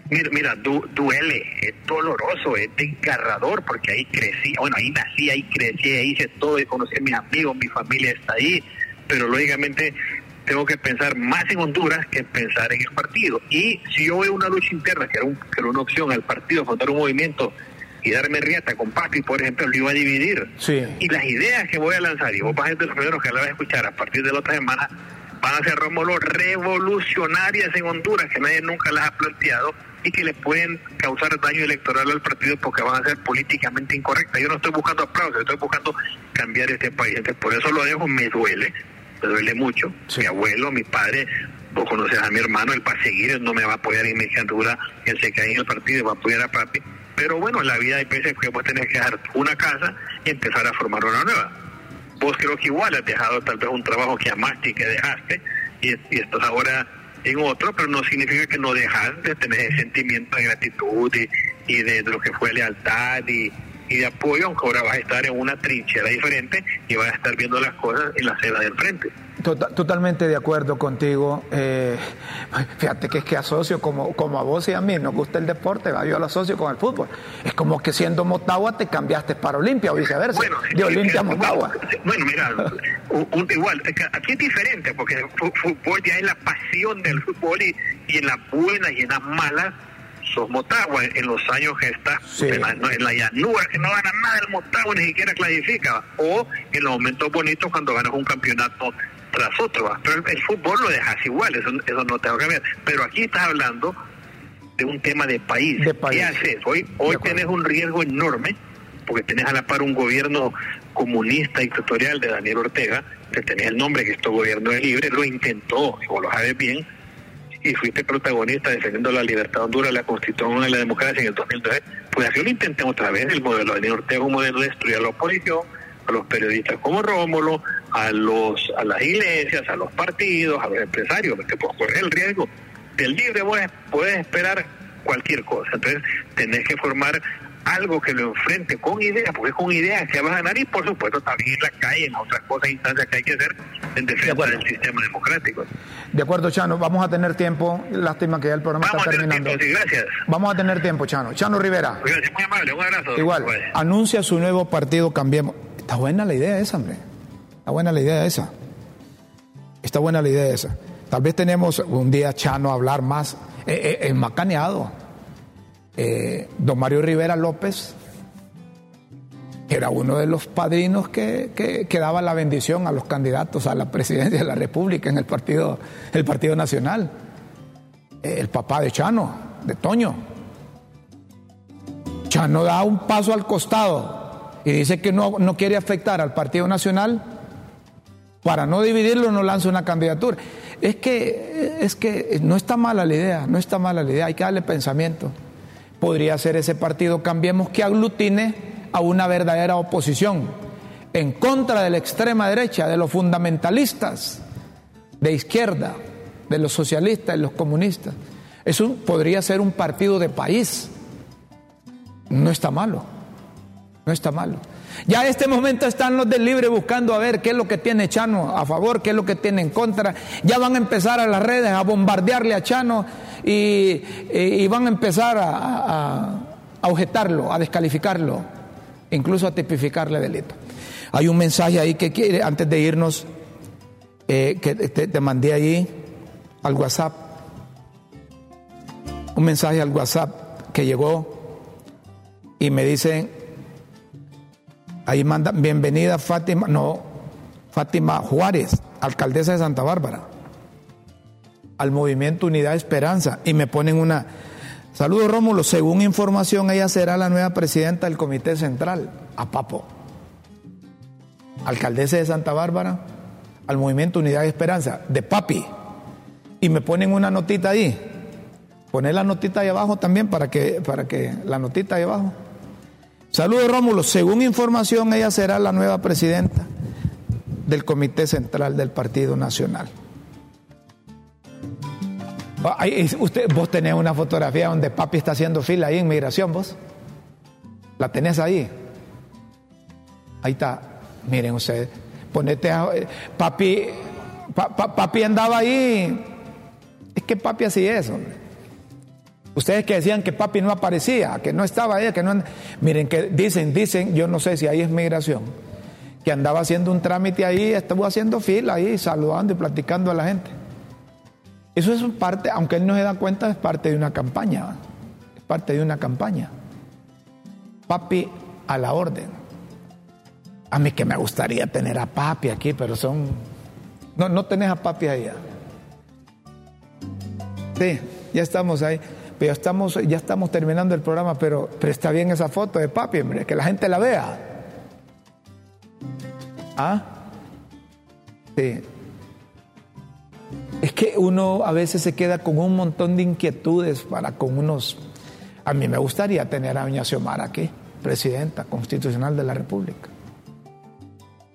Mira, mira duele, es doloroso, es desgarrador, porque ahí crecí, bueno, ahí nací, ahí crecí, ahí hice todo, y conocí a mis amigos, mi familia está ahí, pero lógicamente tengo que pensar más en Honduras que pensar en el partido. Y si yo veo una lucha interna, que era, que era una opción al partido, fundar un movimiento y darme riata con Papi, por ejemplo, lo iba a dividir. Sí. Y las ideas que voy a lanzar, y vos vas a ser de los primeros que la vas a escuchar a partir de la otra semana, van a ser Rómulo revolucionarias en Honduras que nadie nunca las ha planteado y que le pueden causar daño electoral al partido porque van a ser políticamente incorrectas. Yo no estoy buscando aplausos, estoy buscando cambiar este país. Entonces, por eso lo dejo, me duele, me duele mucho. Mi abuelo, mi padre, vos conoces a mi hermano, él para seguir, él no me va a apoyar en mi candidatura, él se cae en el partido y va a apoyar a papi. Pero bueno, en la vida hay veces que vos tenés que dejar una casa y empezar a formar una nueva. Vos creo que igual has dejado tal vez un trabajo que amaste y que dejaste y, y estás ahora en otro, pero no significa que no dejas de tener sentimiento de gratitud y, y de, lo que fue lealtad y, y de apoyo, aunque ahora vas a estar en una trinchera diferente y vas a estar viendo las cosas en la acera del frente. Tota-, totalmente de acuerdo contigo. Eh, fíjate que es que asocio como, como a vos y a mí nos gusta el deporte, yo lo asocio con el fútbol. Es como que siendo Motagua te cambiaste para Olimpia o viceversa. Bueno, de Olimpia a Motagua. Bueno, mira, igual, aquí es diferente porque el fútbol ya es la pasión del fútbol y, y en las buenas y en las malas sos Motagua en los años que está en, la, en, la, llanura, que no gana nada el Motagua, ni siquiera clasifica, o en los momentos bonitos cuando ganas un campeonato tras otro. Pero el, fútbol lo dejas igual, eso, eso no tengo que ver. Pero aquí estás hablando de un tema de país. ¿Qué haces? Hoy, hoy tenés un riesgo enorme, porque tenés a la par un gobierno comunista dictatorial de Daniel Ortega, que tenés el nombre que este gobierno es libre, lo intentó, y vos lo sabes bien, y fuiste protagonista defendiendo la libertad de Honduras, la constitución y la democracia en el 2012, pues así lo intenté otra vez, el modelo de Ortega, un modelo de destruir a la oposición, a los periodistas como Rómulo, a los a las iglesias, a los partidos, a los empresarios, porque pues correr el riesgo del libre puedes, puedes esperar cualquier cosa. Entonces tenés que formar algo que lo enfrente con ideas, porque con ideas se va a ganar y por supuesto también en la calle, en otras cosas, instancias que hay que hacer en defensa del sistema democrático. De acuerdo, Chano, vamos a tener tiempo, lástima que ya el programa está terminando. gracias. Vamos a tener tiempo, Chano. Chano Rivera. Gracias, muy amable, un abrazo. Igual, anuncia su nuevo partido Cambiemos. Está buena la idea esa, hombre. Está buena la idea esa. Está buena la idea esa. Tal vez tenemos un día Chano a hablar más eh, eh, macaneado. Eh, don Mario Rivera López era uno de los padrinos que, que, daba la bendición a los candidatos a la presidencia de la República en el Partido, el partido Nacional. el papá de Chano, de Toño. Chano da un paso al costado y dice que no, no quiere afectar al Partido Nacional, para no dividirlo no lanza una candidatura. Es que, es que no está mala la idea, no está mala la idea, hay que darle pensamiento. Podría ser ese partido Cambiemos que aglutine a una verdadera oposición en contra de la extrema derecha, de los fundamentalistas, de izquierda, de los socialistas, de los comunistas. Eso podría ser un partido de país. No está malo. No está malo. Ya en este momento están los del libre buscando a ver qué es lo que tiene Chano a favor, qué es lo que tiene en contra. Ya van a empezar a las redes a bombardearle a Chano y, van a empezar a, objetarlo, a descalificarlo, incluso a tipificarle delito. Hay un mensaje ahí que quiere, antes de irnos, eh, que te, te mandé ahí al WhatsApp. Un mensaje al WhatsApp que llegó y me dicen Ahí manda, bienvenida Fátima, no, Fátima Juárez, alcaldesa de Santa Bárbara, al movimiento Unidad Esperanza. Y me ponen una, saludos Rómulo, según información ella será la nueva presidenta del Comité Central, a Papo. Alcaldesa de Santa Bárbara, al movimiento Unidad Esperanza, de Papi. Y me ponen una notita ahí. Poner la notita ahí abajo también para que, para que la notita ahí abajo. Saludos Rómulo, según información ella será la nueva presidenta del Comité Central del Partido Nacional. Ah, usted, vos tenés una fotografía donde papi está haciendo fila ahí en migración, vos. ¿La tenés ahí? Ahí está. Miren ustedes, ponete a, eh, papi, papi andaba ahí. Es que papi hacía eso. Ustedes que decían que papi no aparecía, que no estaba ahí, que no... Miren, que dicen, dicen, yo no sé si ahí es migración, que andaba haciendo un trámite ahí, estuvo haciendo fila ahí, saludando y platicando a la gente. Eso es parte, aunque él no se da cuenta, es parte de una campaña. Es parte de una campaña. Papi a la orden. A mí que me gustaría tener a papi aquí, pero son No, no tenés a papi allá. Sí, ya estamos ahí. Ya estamos, ya estamos terminando el programa, pero, pero está bien esa foto de papi, hombre, que la gente la vea. ¿Ah? Sí. Es que uno a veces se queda con un montón de inquietudes para con unos... A mí me gustaría tener a doña Xiomara aquí, presidenta constitucional de la República.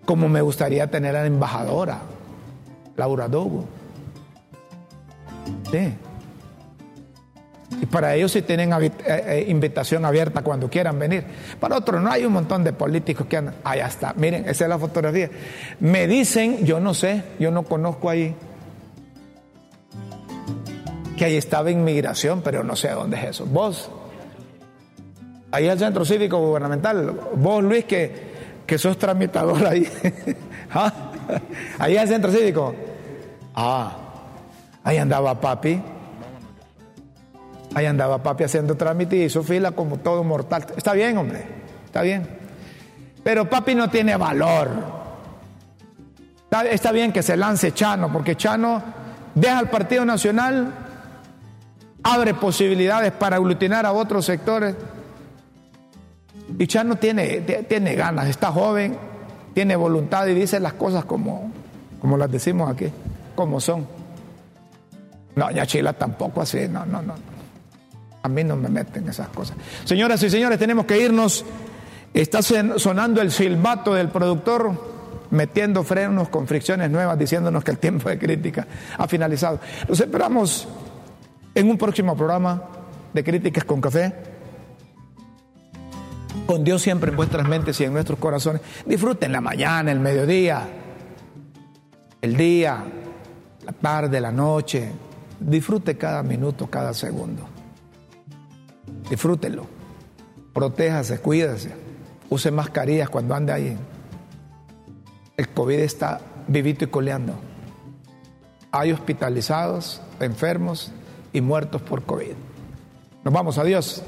Como me gustaría tener a la embajadora, Laura Dogo. Sí. Y para ellos sí tienen eh, eh, invitación abierta cuando quieran venir. Para otros no hay un montón de políticos que andan. Allá está. Miren, esa es la fotografía. Me dicen, yo no sé, yo no conozco ahí que ahí estaba inmigración, pero no sé dónde es eso. Vos, ahí el centro cívico gubernamental. Vos, Luis, que, que sos tramitador ahí. ¿Ah? Ahí el centro cívico. Ah, ahí andaba papi. Ahí andaba papi haciendo trámite y hizo fila como todo mortal. Está bien, hombre, está bien. Pero papi no tiene valor. Está, bien que se lance Chano, porque Chano deja al Partido Nacional abre posibilidades para aglutinar a otros sectores. Y Chano tiene, tiene ganas, está joven, tiene voluntad y dice las cosas como, como las decimos aquí, como son. No, ya Chila tampoco así, no, no, no. A mí no me meten esas cosas. Señoras y señores, tenemos que irnos. Está sonando el silbato del productor, metiendo frenos con fricciones nuevas, diciéndonos que el tiempo de crítica ha finalizado. Los esperamos en un próximo programa de Críticas con Café. Con Dios siempre en vuestras mentes y en nuestros corazones. Disfruten la mañana, el mediodía, el día, la tarde, la noche. Disfrute cada minuto, cada segundo. Disfrútenlo. Protéjase, cuídese. Use mascarillas cuando ande ahí. El COVID está vivito y coleando. Hay hospitalizados, enfermos y muertos por COVID. Nos vamos, adiós.